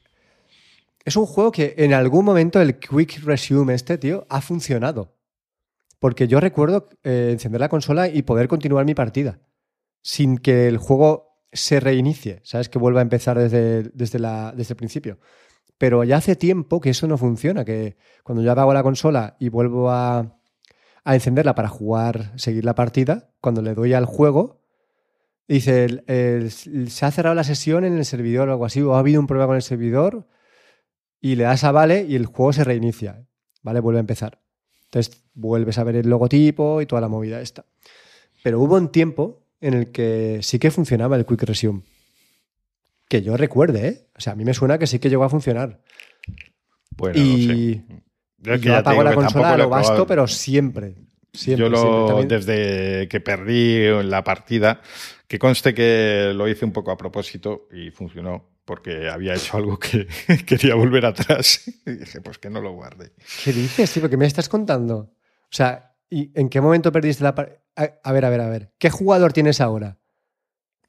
es un juego que en algún momento el Quick Resume este, tío, ha funcionado. Porque yo recuerdo eh, encender la consola y poder continuar mi partida sin que el juego se reinicie, ¿sabes? Que vuelva a empezar desde, desde, la, desde el principio. Pero ya hace tiempo que eso no funciona, que cuando yo apago la consola y vuelvo a, a encenderla para jugar, seguir la partida, cuando le doy al juego, dice, se ha cerrado la sesión en el servidor o algo así, o ha habido un problema con el servidor, y le das a vale y el juego se reinicia, ¿vale? Vuelve a empezar. Entonces vuelves a ver el logotipo y toda la movida esta. Pero hubo un tiempo en el que sí que funcionaba el Quick Resume. Que yo recuerde, ¿eh? O sea, a mí me suena que sí que llegó a funcionar. Bueno, y, yo, apago la consola a lo basto, pero siempre. siempre yo lo, desde que perdí la partida, que conste que lo hice un poco a propósito y funcionó, porque había hecho algo que quería volver atrás. Y dije, pues que no lo guarde. ¿Qué dices, tío? ¿Qué me estás contando? O sea, ¿y en qué momento perdiste la partida? A ver, a ver, a ver. ¿Qué jugador tienes ahora?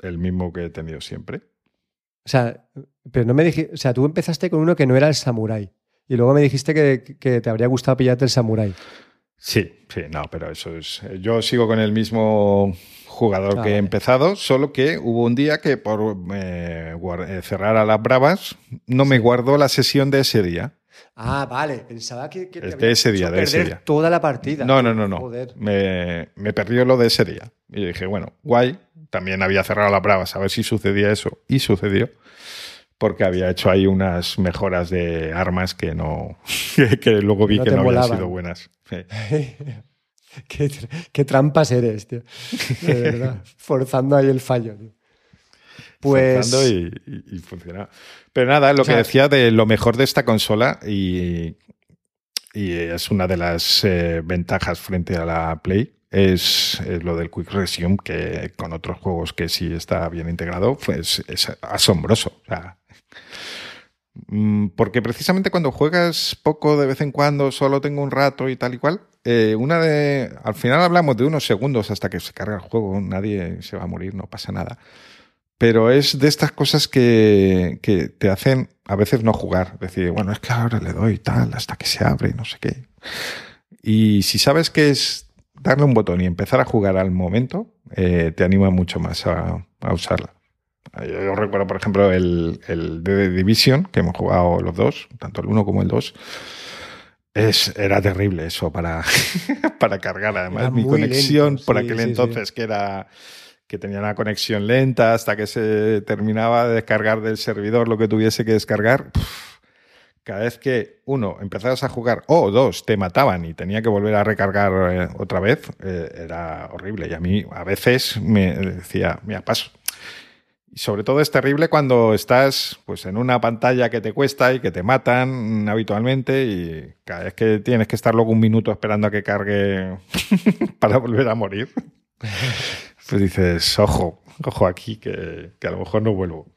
El mismo que he tenido siempre. O sea, pero no me dije, o sea, tú empezaste con uno que no era el samurai. Y luego me dijiste que, te habría gustado pillarte el Samurai. Sí, sí, no, pero eso es. Yo sigo con el mismo jugador que he empezado, solo que hubo un día que por eh, eh, cerrar a las bravas no me guardó la sesión de ese día. Ah, vale. Pensaba que, que de ese día, de ese día. toda la partida. No, no, no, no. Me, me, perdió lo de ese día. Y dije, bueno, guay. También había cerrado las bravas a ver si sucedía eso. Y sucedió porque había hecho ahí unas mejoras de armas que no que luego vi que no habían sido buenas. qué, trampas eres, tío. De verdad. Forzando ahí el fallo, tío. Pues... Forzando y, funcionaba. Pero nada, lo que decía de lo mejor de esta consola y, y es una de las eh, ventajas frente a la Play, es, lo del Quick Resume, que con otros juegos que sí está bien integrado, pues es asombroso. O sea, Mm, porque precisamente cuando juegas poco de vez en cuando, solo tengo un rato y tal y cual, eh, una de. Al final hablamos de unos segundos hasta que se carga el juego, nadie se va a morir, no pasa nada. Pero es de estas cosas que, que te hacen a veces no jugar. Decir, bueno, es que ahora le doy tal hasta que se abre y no sé qué. Y si sabes que es darle un botón y empezar a jugar al momento, eh, te anima mucho más a usarla. Yo recuerdo, por ejemplo, el, el Division, que hemos jugado los dos, tanto el 1 como el 2. Es, era terrible eso para, para cargar. Además, mi conexión por aquel entonces, que era que tenía una conexión lenta hasta que se terminaba de descargar del servidor lo que tuviese que descargar. cada vez que uno empezabas a jugar o dos te mataban y tenía que volver a recargar eh, otra vez, eh, era horrible. Y a mí a veces me decía, mira, paso, y sobre todo es terrible cuando estás pues, en una pantalla que te cuesta y que te matan habitualmente y cada vez que tienes que estar luego un minuto esperando a que cargue para volver a morir. pues dices, ojo, ojo aquí, que, a lo mejor no vuelvo.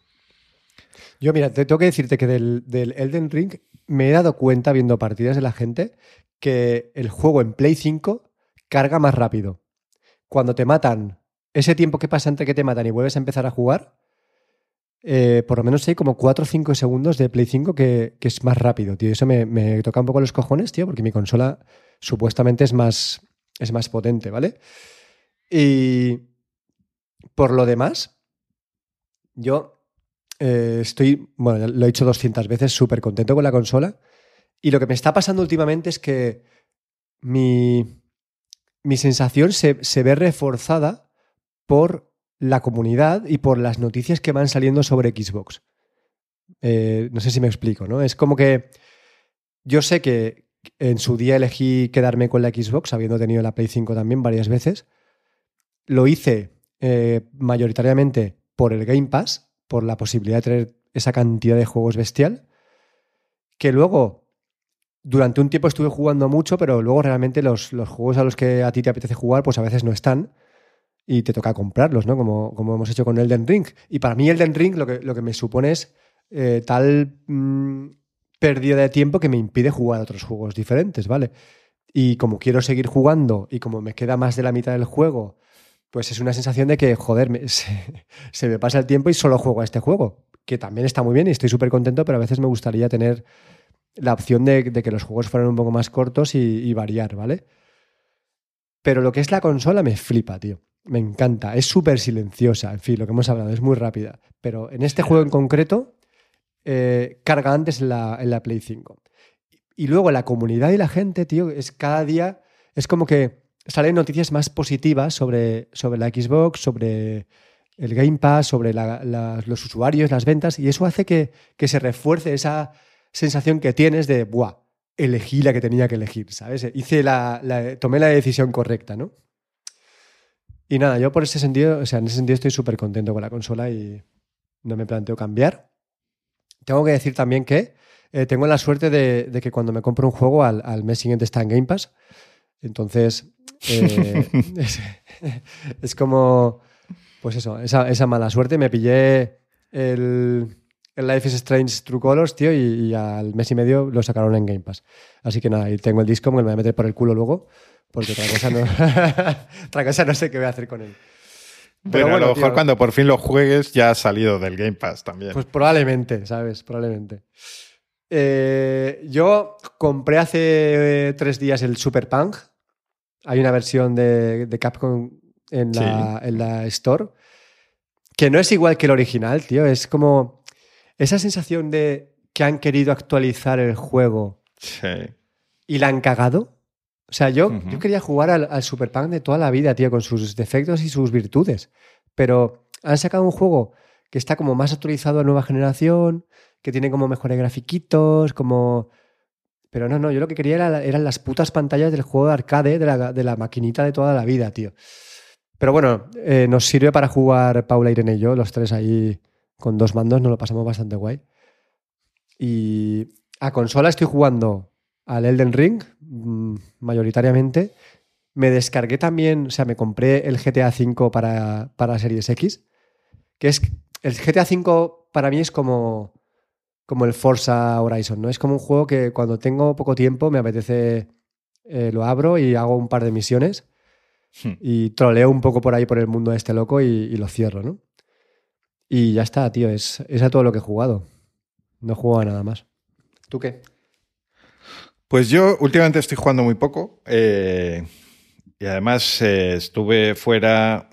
Yo, mira, te tengo que decirte que del, del, Elden Ring me he dado cuenta viendo partidas de la gente que el juego en Play 5 carga más rápido. Cuando te matan, ese tiempo que pasa entre que te matan y vuelves a empezar a jugar, eh, por lo menos hay como 4 o 5 segundos de Play 5 que, es más rápido, tío. Eso me, me, toca un poco los cojones, tío, porque mi consola supuestamente es más, es más potente, ¿vale? Y por lo demás, yo eh, estoy, bueno, lo he dicho 200 veces, súper contento con la consola. Y lo que me está pasando últimamente es que mi, mi sensación se, se ve reforzada por la comunidad y por las noticias que van saliendo sobre Xbox. Eh, no sé si me explico, ¿no? Es como que yo sé que en su día elegí quedarme con la Xbox, habiendo tenido la Play 5 también varias veces. Lo hice eh, mayoritariamente por el Game Pass, por la posibilidad de tener esa cantidad de juegos bestial, que luego durante un tiempo estuve jugando mucho, pero luego realmente los, los juegos a los que a ti te apetece jugar, pues a veces no están y te toca comprarlos, ¿no? Como, como hemos hecho con Elden Ring. Y para mí Elden Ring lo que, lo que me supone es eh, tal mm, pérdida de tiempo que me impide jugar a otros juegos diferentes, ¿vale? Y como quiero seguir jugando y como me queda más de la mitad del juego, pues es una sensación de que, joder, se, me pasa el tiempo y solo juego a este juego, que también está muy bien y estoy súper contento, pero a veces me gustaría tener la opción de, que los juegos fueran un poco más cortos y, y variar, ¿vale? Pero lo que es la consola me flipa, tío me encanta. Es súper silenciosa, en fin, lo que hemos hablado, es muy rápida. Pero en este juego en concreto, eh, carga antes en la, la Play 5. Y luego la comunidad y la gente, tío, es cada día, es como que salen noticias más positivas sobre, sobre la Xbox, sobre el Game Pass, sobre los usuarios, las ventas, y eso hace que, que, se refuerce esa sensación que tienes de, buah, elegí la que tenía que elegir, ¿sabes? Hice la, tomé la decisión correcta, ¿no? Y nada, yo por ese sentido, o sea, en ese sentido estoy súper contento con la consola y no me planteo cambiar. Tengo que decir también que eh, tengo la suerte de, que cuando me compro un juego al, mes siguiente está en Game Pass. Entonces, eh, es, como, pues eso, esa, mala suerte. Me pillé el, Life is Strange True Colors, tío, y, al mes y medio lo sacaron en Game Pass. Así que nada, y tengo el disco, me lo voy a meter por el culo luego porque otra cosa no, otra cosa no sé qué voy a hacer con él. Pero, a lo mejor cuando por fin lo juegues ya ha salido del Game Pass también. Pues probablemente, ¿sabes? Probablemente. Eh, yo compré hace tres días el Super Punk. Hay una versión de, Capcom en la, en la, Store que no es igual que el original, tío. Es como esa sensación de que han querido actualizar el juego y la han cagado. O sea, yo, yo quería jugar al, al Super Punk de toda la vida, tío, con sus defectos y sus virtudes. Pero han sacado un juego que está como más actualizado a nueva generación, que tiene como mejores grafiquitos, como... Pero no, no, yo lo que quería era, eran las putas pantallas del juego de arcade, de la, de la maquinita de toda la vida, tío. Pero bueno, eh, nos sirve para jugar Paula, Irene y yo, los tres ahí con dos mandos, nos lo pasamos bastante guay. Y a consola estoy jugando al Elden Ring, mm, mayoritariamente. Me descargué también, o sea, me compré el GTA V para, para Series X, que es, el GTA V para mí es como, como el Forza Horizon, ¿no? Es como un juego que cuando tengo poco tiempo me apetece, eh, lo abro y hago un par de misiones hmm. y troleo un poco por ahí por el mundo de este loco y, lo cierro, ¿no? Y ya está, tío, es, es a todo lo que he jugado. No he jugado a nada más. ¿Tú qué? Pues yo últimamente estoy jugando muy poco. Eh, y además eh, estuve fuera,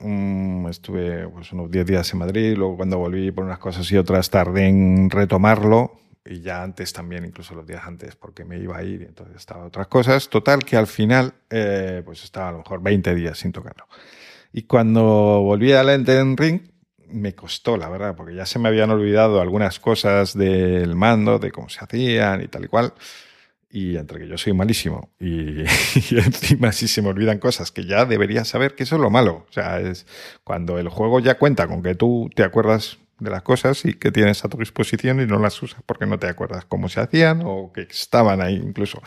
estuve pues, unos 10 días en Madrid, luego cuando volví por unas cosas y otras tardé en retomarlo y ya antes también, incluso los días antes, porque me iba a ir y entonces estaba otras cosas. Total, que al final eh, pues estaba a lo mejor 20 días sin tocarlo. Y cuando volví a Elden Ring, me costó, la verdad, porque ya se me habían olvidado algunas cosas del mando, de cómo se hacían y tal y cual. Y entre que yo soy malísimo y, encima si se me olvidan cosas que ya debería saber que eso es lo malo. O sea, es cuando el juego ya cuenta con que tú te acuerdas de las cosas y que tienes a tu disposición y no las usas porque no te acuerdas cómo se hacían o que estaban ahí incluso.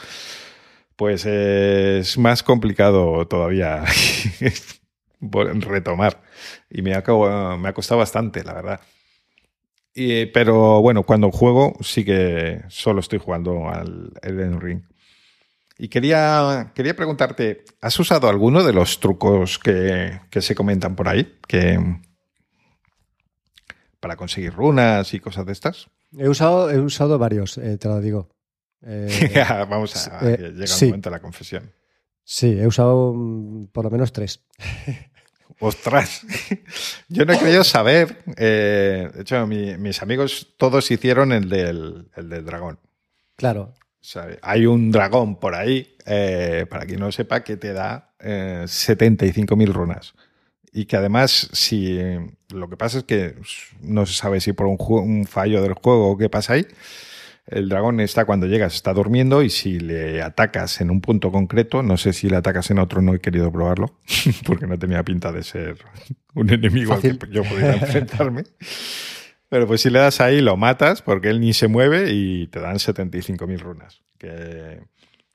Pues es más complicado todavía retomar. Y me ha, me ha costado bastante, la verdad. Y, pero bueno, cuando juego sí que solo estoy jugando al Elden Ring. Y quería, quería preguntarte, ¿has usado alguno de los trucos que, que se comentan por ahí? Que, para conseguir runas y cosas de estas. He usado, he usado varios, eh, te lo digo. Eh, Vamos a eh, llegar momento de la confesión. Sí, he usado mm, por lo menos tres. Ostras, yo no he querido saber. de hecho, mis amigos todos hicieron el del, el del dragón. Claro. hay un dragón por ahí, para quien no sepa, que te da 75.000 runas y que además, si lo que pasa es que no se sabe si por un, fallo del juego o qué pasa ahí, el dragón está cuando llegas, está durmiendo y si le atacas en un punto concreto, no sé si le atacas en otro, no he querido probarlo, porque no tenía pinta de ser un enemigo al que yo pudiera enfrentarme. Pero pues si le das ahí, lo matas porque él ni se mueve y te dan 75.000 runas. Que,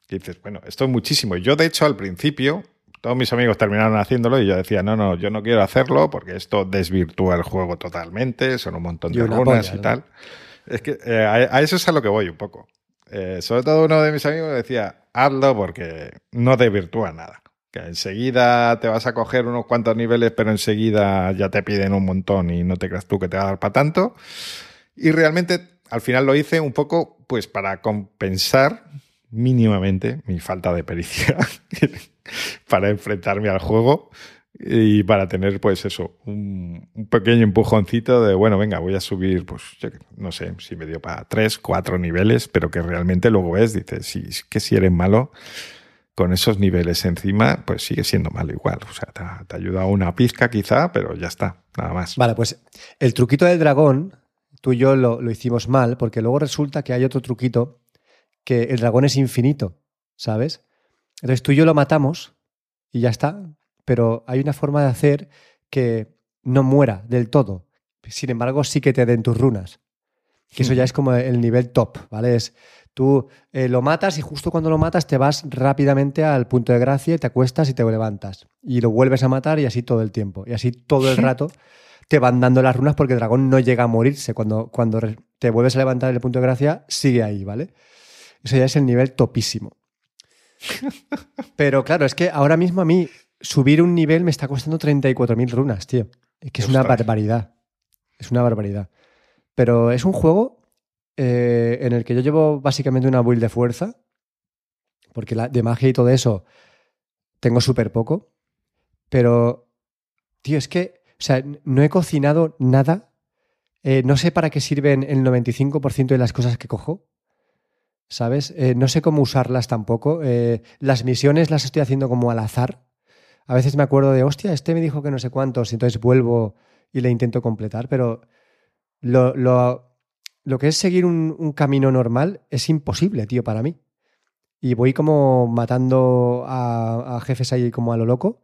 que, dices, bueno, esto es muchísimo. Yo, de hecho, al principio, todos mis amigos terminaron haciéndolo y yo decía, no, no, yo no quiero hacerlo porque esto desvirtúa el juego totalmente, son un montón de runas y tal. Es que eh, a, eso es a lo que voy un poco. Eh, sobre todo uno de mis amigos decía, hazlo porque no desvirtúa nada. Que enseguida te vas a coger unos cuantos niveles, pero enseguida ya te piden un montón y no te creas tú que te va a dar para tanto. Y realmente al final lo hice un poco pues para compensar mínimamente mi falta de pericia para enfrentarme al juego y para tener, pues eso, un, pequeño empujoncito de, bueno, venga, voy a subir, pues, no sé, si me dio para tres, cuatro niveles, pero que realmente luego ves, dices, si, que si eres malo, con esos niveles encima, pues sigue siendo malo igual. O sea, te, ayuda una pizca quizá, pero ya está, nada más. Vale, pues el truquito del dragón, tú y yo lo, lo hicimos mal, porque luego resulta que hay otro truquito, que el dragón es infinito, ¿sabes? Entonces tú y yo lo matamos y ya está, pero hay una forma de hacer que no muera del todo. Sin embargo, sí que te den tus runas. Que eso ya es como el nivel top, ¿vale? Es tú eh, lo matas y justo cuando lo matas te vas rápidamente al punto de gracia y te acuestas y te levantas. Y lo vuelves a matar y así todo el tiempo. Y así todo el rato te van dando las runas porque el dragón no llega a morirse. Cuando, cuando te vuelves a levantar en el punto de gracia, sigue ahí, ¿vale? Eso ya es el nivel topísimo. Pero claro, es que ahora mismo a mí subir un nivel me está costando 34.000 runas, tío. Es que es una barbaridad. Es una barbaridad. Pero es un juego eh, en el que yo llevo básicamente una build de fuerza, porque la, de magia y todo eso tengo súper poco. Pero, tío, es que, o sea, no he cocinado nada. Eh, no sé para qué sirven el 95% de las cosas que cojo. ¿sabes? Eh, no sé cómo usarlas tampoco. Las misiones las estoy haciendo como al azar. A veces me acuerdo de, hostia, este me dijo que no sé cuántos, y entonces vuelvo y le intento completar, pero lo, lo, que es seguir un, camino normal es imposible, tío, para mí. Y voy como matando a, a jefes ahí como a lo loco,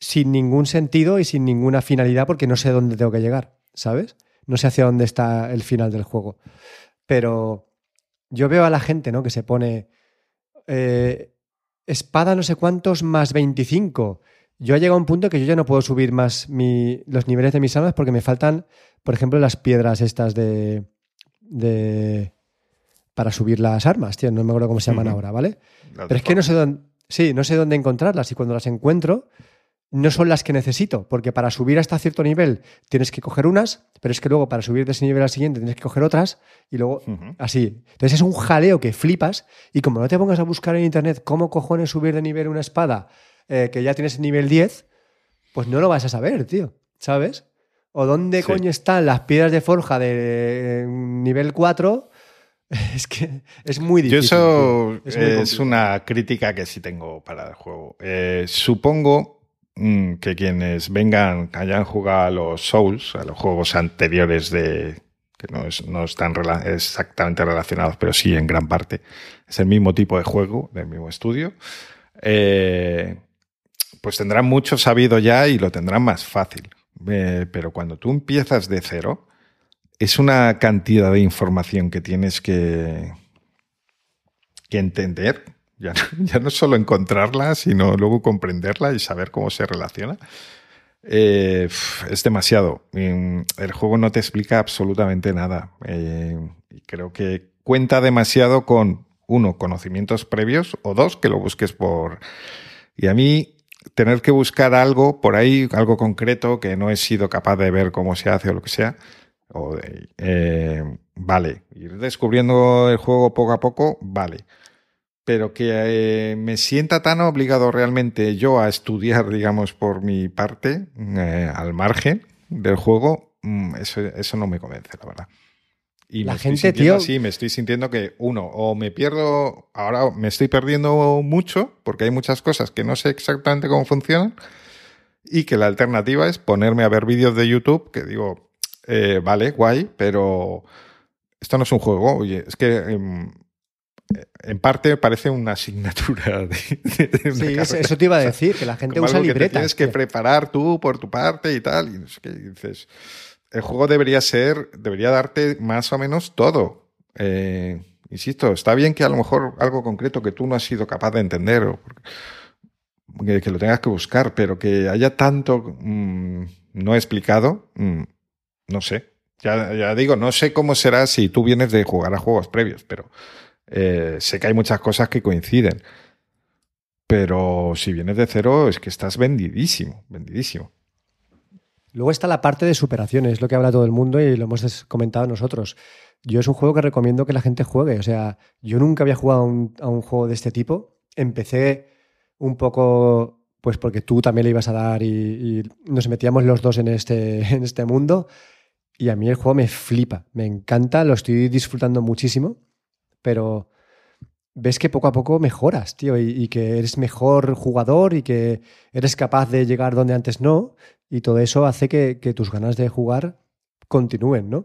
sin ningún sentido y sin ninguna finalidad, porque no sé dónde tengo que llegar, ¿sabes? No sé hacia dónde está el final del juego. Pero yo veo a la gente, ¿no? Que se pone eh, espada no sé cuántos más 25. Yo he llegado a un punto que yo ya no puedo subir más los niveles de mis armas porque me faltan, por ejemplo, las piedras estas de, de para subir las armas, tío. No me acuerdo cómo se llaman ahora, ¿vale? Pero es que no sé dónde, sí, no sé dónde encontrarlas y cuando las encuentro no son las que necesito, porque para subir hasta cierto nivel tienes que coger unas, pero es que luego para subir de ese nivel al siguiente tienes que coger otras y luego así. Entonces es un jaleo que flipas y como no te pongas a buscar en internet cómo cojones subir de nivel una espada eh, que ya tienes nivel 10, pues no lo vas a saber, tío, ¿sabes? O dónde coño están las piedras de forja de nivel 4 es que es muy difícil. Yo eso es, una crítica que sí tengo para el juego. Eh, supongo que quienes vengan, hayan jugado a los Souls, a los juegos anteriores de que no, están exactamente relacionados, pero sí en gran parte. Es el mismo tipo de juego, del mismo estudio. Eh, pues tendrán mucho sabido ya y lo tendrán más fácil. Eh, pero cuando tú empiezas de cero, es una cantidad de información que tienes que, que entender Ya, no solo encontrarla, sino luego comprenderla y saber cómo se relaciona. Eh, es demasiado. El juego no te explica absolutamente nada. Eh, creo que cuenta demasiado con, uno, conocimientos previos, o dos, que lo busques por... Y a mí, tener que buscar algo por ahí, algo concreto que no he sido capaz de ver cómo se hace o lo que sea, eh, vale. Ir descubriendo el juego poco a poco, vale pero que eh, me sienta tan obligado realmente yo a estudiar, digamos, por mi parte, eh, al margen del juego, mm, eso, eso, no me convence, la verdad. Y la gente, tío. Sí, me estoy sintiendo que, uno, o me pierdo, ahora me estoy perdiendo mucho, porque hay muchas cosas que no sé exactamente cómo funcionan, y que la alternativa es ponerme a ver vídeos de YouTube, que digo, eh, vale, guay, pero esto no es un juego, oye, es que em, en parte parece una asignatura de, sí, eso te iba a decir, que la gente usa libreta. tienes que preparar tú por tu parte y tal. Y dices, el juego debería ser, debería darte más o menos todo. Eh, insisto, está bien que a lo mejor algo concreto que tú no has sido capaz de entender o que, lo tengas que buscar, pero que haya tanto mm, no explicado, mm, no sé. Ya, ya digo, no sé cómo será si tú vienes de jugar a juegos previos, pero eh, sé que hay muchas cosas que coinciden. Pero si vienes de cero, es que estás vendidísimo, vendidísimo. Luego está la parte de superación, es lo que habla todo el mundo y lo hemos comentado nosotros. Yo es un juego que recomiendo que la gente juegue. O sea, yo nunca había jugado a un, juego de este tipo. Empecé un poco, pues porque tú también le ibas a dar y, nos metíamos los dos en este, en este mundo. Y a mí el juego me flipa, me encanta, lo estoy disfrutando muchísimo pero ves que poco a poco mejoras, tío, y, que eres mejor jugador y que eres capaz de llegar donde antes no, y todo eso hace que, tus ganas de jugar continúen, ¿no?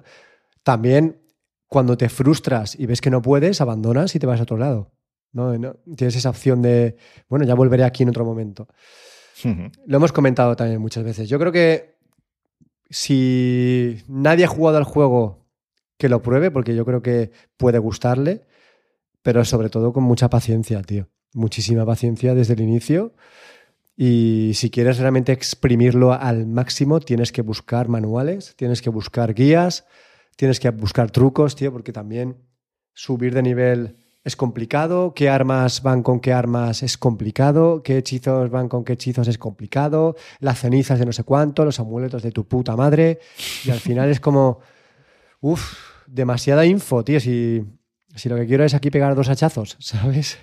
También cuando te frustras y ves que no puedes, abandonas y te vas a otro lado. ¿no? Tienes esa opción de, bueno, ya volveré aquí en otro momento. Lo hemos comentado también muchas veces. Yo creo que si nadie ha jugado al juego que lo pruebe, porque yo creo que puede gustarle, pero sobre todo con mucha paciencia, tío. Muchísima paciencia desde el inicio. Y si quieres realmente exprimirlo al máximo, tienes que buscar manuales, tienes que buscar guías, tienes que buscar trucos, tío, porque también subir de nivel es complicado, qué armas van con qué armas es complicado, qué hechizos van con qué hechizos es complicado, las cenizas de no sé cuánto, los amuletos de tu puta madre, y al final es como, uff, demasiada info, tío. Si, si lo que quiero es aquí pegar dos hachazos, ¿sabes?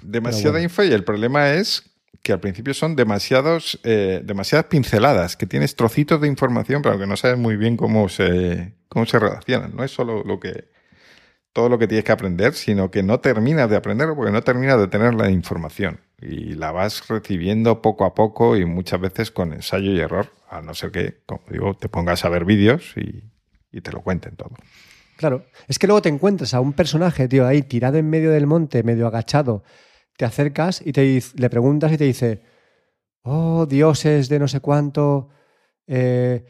Demasiada info y el problema es que al principio son demasiados, eh, demasiadas pinceladas, que tienes trocitos de información, pero que no sabes muy bien cómo se, cómo se relacionan. No es solo lo que, todo lo que tienes que aprender, sino que no terminas de aprenderlo porque no terminas de tener la información. Y la vas recibiendo poco a poco y muchas veces con ensayo y error, a no ser que, como digo, te pongas a ver vídeos y, y te lo cuenten todo. Claro, es que luego te encuentras a un personaje, tío, ahí tirado en medio del monte, medio agachado, te acercas y te, le preguntas y te dice, oh, dioses de no sé cuánto, eh,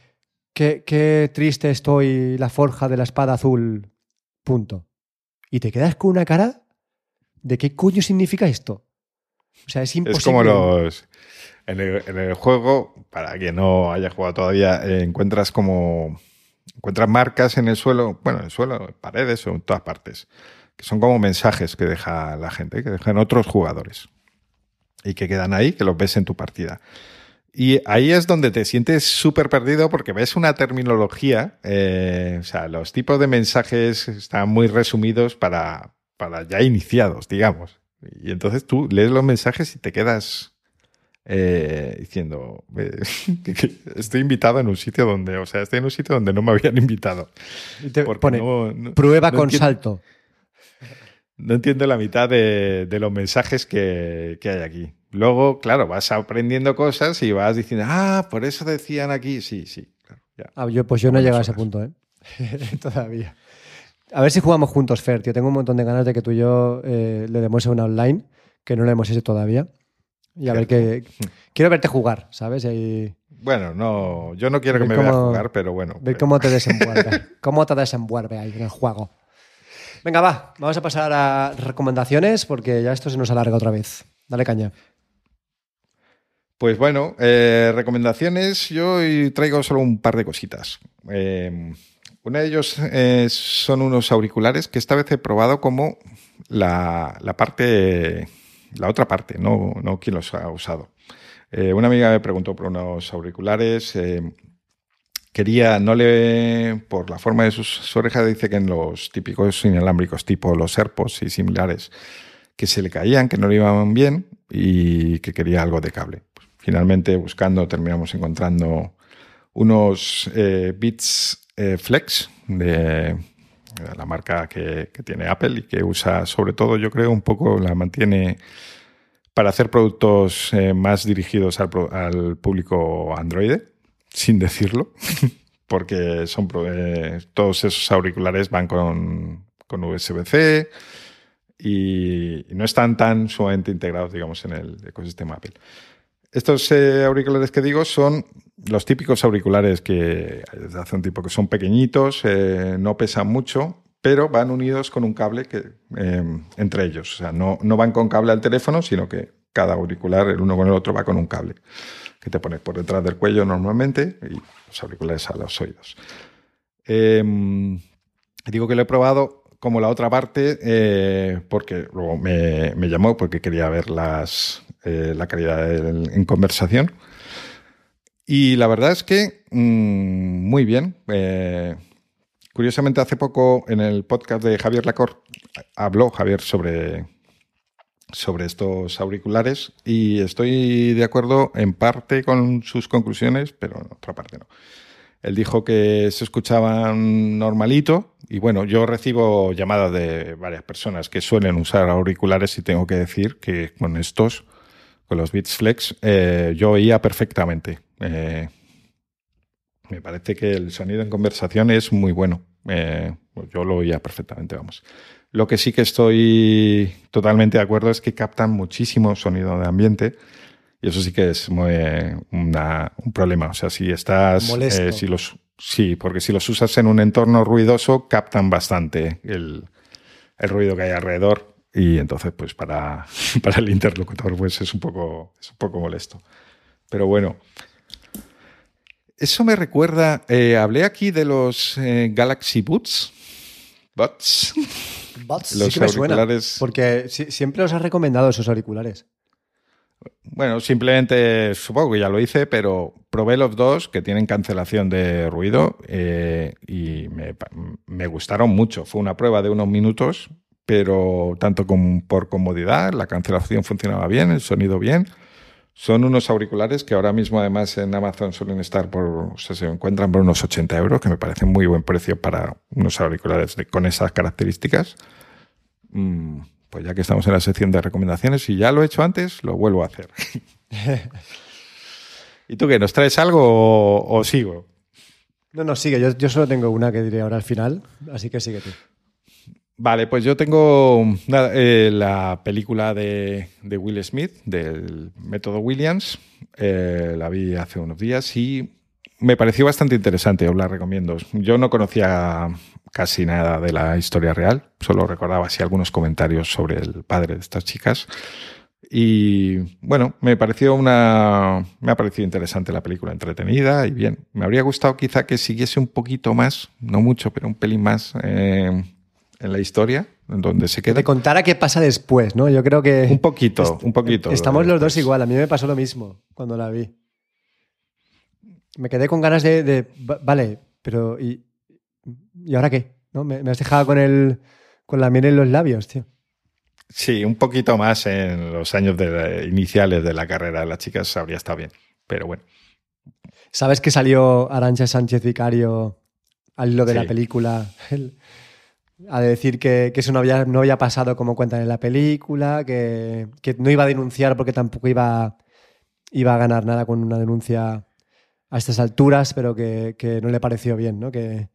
qué, qué triste estoy, la forja de la espada azul, punto. Y te quedas con una cara de qué coño significa esto. O sea, es imposible. Es como los... En el, en el juego, para quien no haya jugado todavía, eh, encuentras como Encuentras marcas en el suelo, bueno, en el suelo, en paredes o en todas partes, que son como mensajes que deja la gente, que dejan otros jugadores y que quedan ahí, que los ves en tu partida. Y ahí es donde te sientes súper perdido porque ves una terminología, eh, o sea, los tipos de mensajes están muy resumidos para, para ya iniciados, digamos. Y entonces tú lees los mensajes y te quedas eh, diciendo, estoy invitado en un sitio donde, o sea, estoy en un sitio donde no me habían invitado. prueba con salto. No entiendo la mitad de, los mensajes que, hay aquí. Luego, claro, vas aprendiendo cosas y vas diciendo, ah, por eso decían aquí. Sí, sí. Ah, yo, pues yo no he llegado a ese punto, ¿eh? Todavía. A ver si jugamos juntos, Fer, tío. Tengo un montón de ganas de que tú y yo eh, le demos una online, que no le hemos hecho todavía. Y a ver qué. Quiero verte jugar, ¿sabes? Bueno, no, yo no quiero que me veas jugar, pero bueno. Ver cómo te desenvuelve. cómo te desenvuelve ahí en el juego. Venga, va, vamos a pasar a recomendaciones porque ya esto se nos alarga otra vez. Dale caña. Pues bueno, eh, recomendaciones. Yo hoy traigo solo un par de cositas. Eh, uno de ellos eh, son unos auriculares que esta vez he probado como la, parte, la otra parte, no, no quien los ha usado. una amiga me preguntó por unos auriculares. quería, no le, por la forma de sus, orejas, dice que en los típicos inalámbricos tipo los AirPods y similares, que se le caían, que no le iban bien y que quería algo de cable finalmente buscando terminamos encontrando unos eh, Beats eh, Flex de la marca que, tiene Apple y que usa sobre todo, yo creo, un poco la mantiene para hacer productos eh, más dirigidos al, público Android, sin decirlo, porque son todos esos auriculares van con, con USB-C y, no están tan sumamente integrados, digamos, en el ecosistema Apple. Estos eh, auriculares que digo son los típicos auriculares que desde hace un que son pequeñitos, eh, no pesan mucho, pero van unidos con un cable que, eh, entre ellos. O sea, no, no van con cable al teléfono, sino que cada auricular, el uno con el otro, va con un cable que te pones por detrás del cuello normalmente y los auriculares a los oídos. Em, digo que lo he probado como la otra parte porque luego me, me llamó porque quería ver las, eh, la calidad en conversación. Y la verdad es que mm, muy bien. Eh, curiosamente, hace poco en el podcast de Javier Lacor habló Javier sobre, sobre estos auriculares y estoy de acuerdo en parte con sus conclusiones, pero en otra parte no. Él dijo que se escuchaban normalito y bueno, yo recibo llamadas de varias personas que suelen usar auriculares y tengo que decir que con estos con los Beats Flex, eh, yo oía perfectamente. Eh, me parece que el sonido en conversación es muy bueno. Eh, yo lo oía perfectamente, vamos. Lo que sí que estoy totalmente de acuerdo es que captan muchísimo sonido de ambiente. Y eso sí que es un problema. O sea, si estás. si los, sí, porque si los usas en un entorno ruidoso, captan bastante el, el ruido que hay alrededor. Y entonces, pues para, para el interlocutor, pues es un poco, es un poco molesto. Pero bueno. Eso me recuerda. Eh, hablé aquí de los eh, Galaxy Boots. Buds. Buds, los sí que me suena, porque siempre os has recomendado esos auriculares. Bueno, simplemente supongo que ya lo hice, pero probé los dos que tienen cancelación de ruido eh, y me, me, gustaron mucho. Fue una prueba de unos minutos pero tanto como por comodidad, la cancelación funcionaba bien, el sonido bien. Son unos auriculares que ahora mismo además en Amazon suelen estar por, o sea, se encuentran por unos 80 euros, que me parece muy buen precio para unos auriculares con esas características. Mm, pues ya que estamos en la sección de recomendaciones, y ya lo he hecho antes, lo vuelvo a hacer. ¿Y tú qué? ¿Nos traes algo o, sigo? No, no, sigue. Yo, yo, solo tengo una que diré ahora al final, así que sigue tú. Vale, pues yo tengo eh, la película de, Will Smith, del método Williams. Eh, la vi hace unos días y me pareció bastante interesante, os la recomiendo. Yo no conocía casi nada de la historia real, solo recordaba así algunos comentarios sobre el padre de estas chicas. Y bueno, me pareció una. Me ha parecido interesante la película, entretenida y bien. Me habría gustado quizá que siguiese un poquito más, no mucho, pero un pelín más. Eh, en la historia, en donde se queda. Te contara qué pasa después, ¿no? Yo creo que. Un poquito, un poquito. Estamos los dos igual. A mí me pasó lo mismo cuando la vi. Me quedé con ganas de. vale, pero. ¿y, ¿y ahora qué? ¿No? Me, has dejado con, el, con la miel en los labios, tío. Sí, un poquito más en los años iniciales de la carrera de las chicas habría estado bien. Pero bueno. ¿Sabes que salió Arancha Sánchez Vicario al hilo de la película? A decir que, eso no había, no había pasado como cuentan en la película, que, no iba a denunciar porque tampoco iba, iba a ganar nada con una denuncia a estas alturas, pero que, no le pareció bien, ¿no? Que,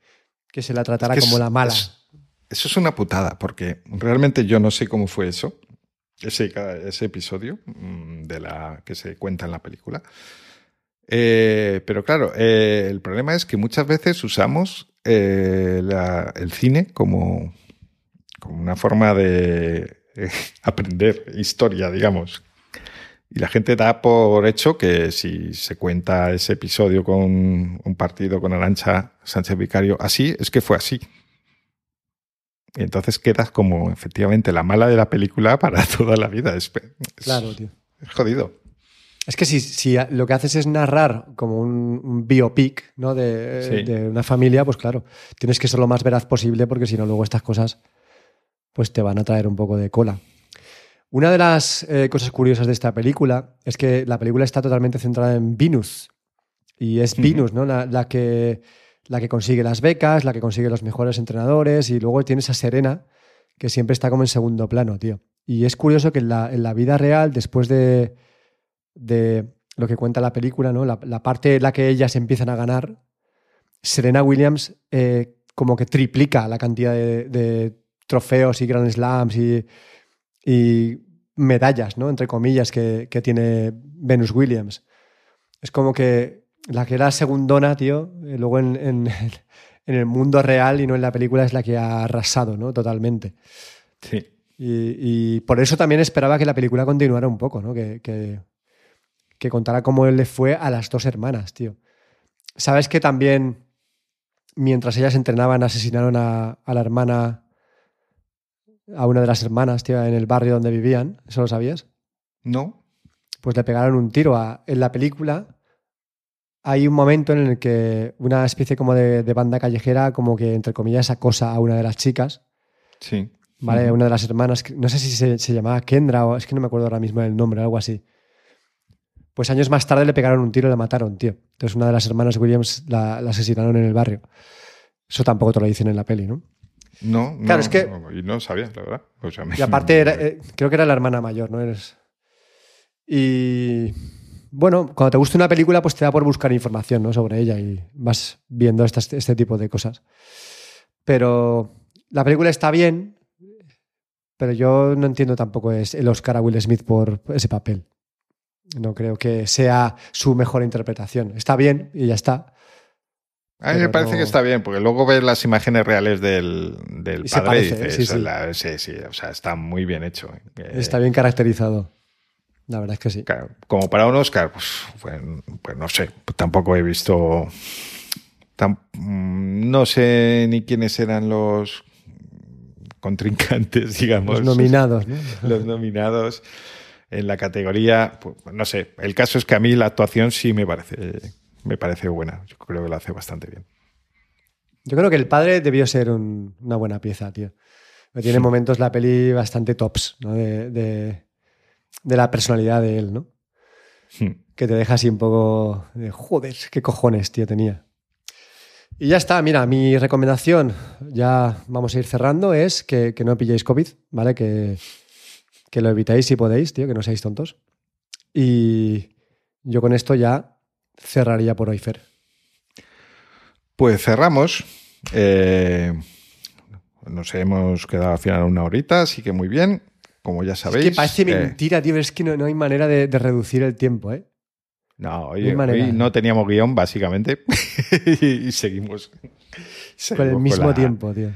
se la tratara como la mala. eso es una putada, porque realmente yo no sé cómo fue eso, ese, ese episodio mm, de la que se cuenta en la película. Eh, pero claro, eh, el problema es que muchas veces usamos eh, el cine como, como una forma de aprender historia, digamos. Y la gente da por hecho que si se cuenta ese episodio con un partido con Arancha Sánchez Vicario así, es que fue así. Y entonces quedas como efectivamente la mala de la película para toda la vida. Es, claro, tío. Es jodido. Es que si, si, lo que haces es narrar como un, biopic ¿no? de, de, una familia, pues claro, tienes que ser lo más veraz posible porque si no, luego estas cosas pues te van a traer un poco de cola. Una de las eh, cosas curiosas de esta película es que la película está totalmente centrada en Venus. Y es Venus, ¿no? La, que, la que consigue las becas, la que consigue los mejores entrenadores. Y luego tienes a Serena, que siempre está como en segundo plano, tío. Y es curioso que en la, vida real, después de, de, lo que cuenta la película, ¿no? La, parte en la que ellas empiezan a ganar, Serena Williams eh, como que triplica la cantidad de, trofeos y Grand Slams y y medallas, ¿no? Entre comillas, que, tiene Venus Williams. Es como que la que era segundona, tío, eh, luego en, el mundo real y no en la película es la que ha arrasado, ¿no? Totalmente. Sí. Y, por eso también esperaba que la película continuara un poco, ¿no? Que, que, contara cómo le fue a las dos hermanas, tío. ¿Sabes que también, mientras ellas entrenaban, asesinaron a la hermana a una de las hermanas, tío, en el barrio donde vivían. ¿Eso lo sabías? No. Pues le pegaron un tiro. A, en la película hay un momento en el que una especie como de, banda callejera, como que entre comillas, acosa a una de las chicas. Sí. ¿Vale? Una de las hermanas, no sé si se, llamaba Kendra o es que no me acuerdo ahora mismo del nombre, algo así. Pues años más tarde le pegaron un tiro y la mataron, tío. Entonces una de las hermanas Williams la, la asesinaron en el barrio. Eso tampoco te lo dicen en la peli, ¿no? No, claro, es que. Y no sabía, la verdad. y aparte, eh, creo que era la hermana mayor, ¿no? Eres. Y. Bueno, cuando te gusta una película, pues te da por buscar información ¿no? sobre ella y vas viendo este tipo de cosas. Pero la película está bien, pero yo no entiendo tampoco el Oscar a Will Smith por ese papel. No creo que sea su mejor interpretación. Está bien y ya está. A mí me parece que está bien, porque luego ves las imágenes reales del, del padre y dices, sí, sí. o sea, está muy bien hecho. Eh. Está bien caracterizado. La verdad es que sí. como para un Oscar, pues, pues, no sé, tampoco he visto. Mm, no sé ni quiénes eran los contrincantes, digamos. Los nominados, ¿no? Los nominados en la categoría. Pues, no sé, el caso es que a mí la actuación sí me parece me parece buena. Yo creo que lo hace bastante bien. Yo creo que el padre debió ser una buena pieza, tío. Tiene momentos la peli bastante tops, ¿no? De, la personalidad de él, ¿no? Hmm. Que te deja así un poco de joder, qué cojones, tío, tenía. Y ya está, mira, mi recomendación, ya vamos a ir cerrando, es que, no pilléis COVID, ¿vale? Que, que lo evitéis si podéis, tío, que no seáis tontos. Y yo con esto ya cerraría por hoy, Fer? Pues cerramos. Eh, nos hemos quedado al final una horita, así que muy bien. Como ya sabéis. Es que parece eh, mentira, tío, es que no, hay manera de, reducir el tiempo, ¿eh? No, hoy, no teníamos guion, básicamente. y seguimos, Con el mismo tiempo, tío.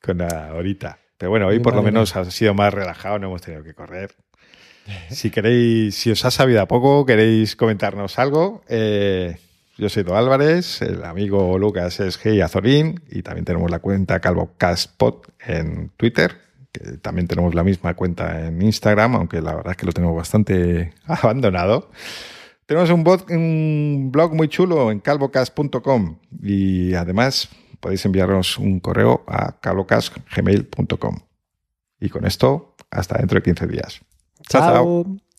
Con la horita. Pero bueno, hoy por lo menos ha sido más relajado, no hemos tenido que correr. Si queréis, si os ha sabido a poco, queréis comentarnos algo, eh, yo soy Do Álvarez, el amigo Lucas es Hey Azorín y también tenemos la cuenta CalvoCastPod en Twitter, que también tenemos la misma cuenta en Instagram, aunque la verdad es que lo tenemos bastante abandonado. Tenemos un, un blog muy chulo en calvocast.com y además podéis enviarnos un correo a calvocastgmail.com. Y con esto, hasta dentro de 15 días. Ciao. ciao.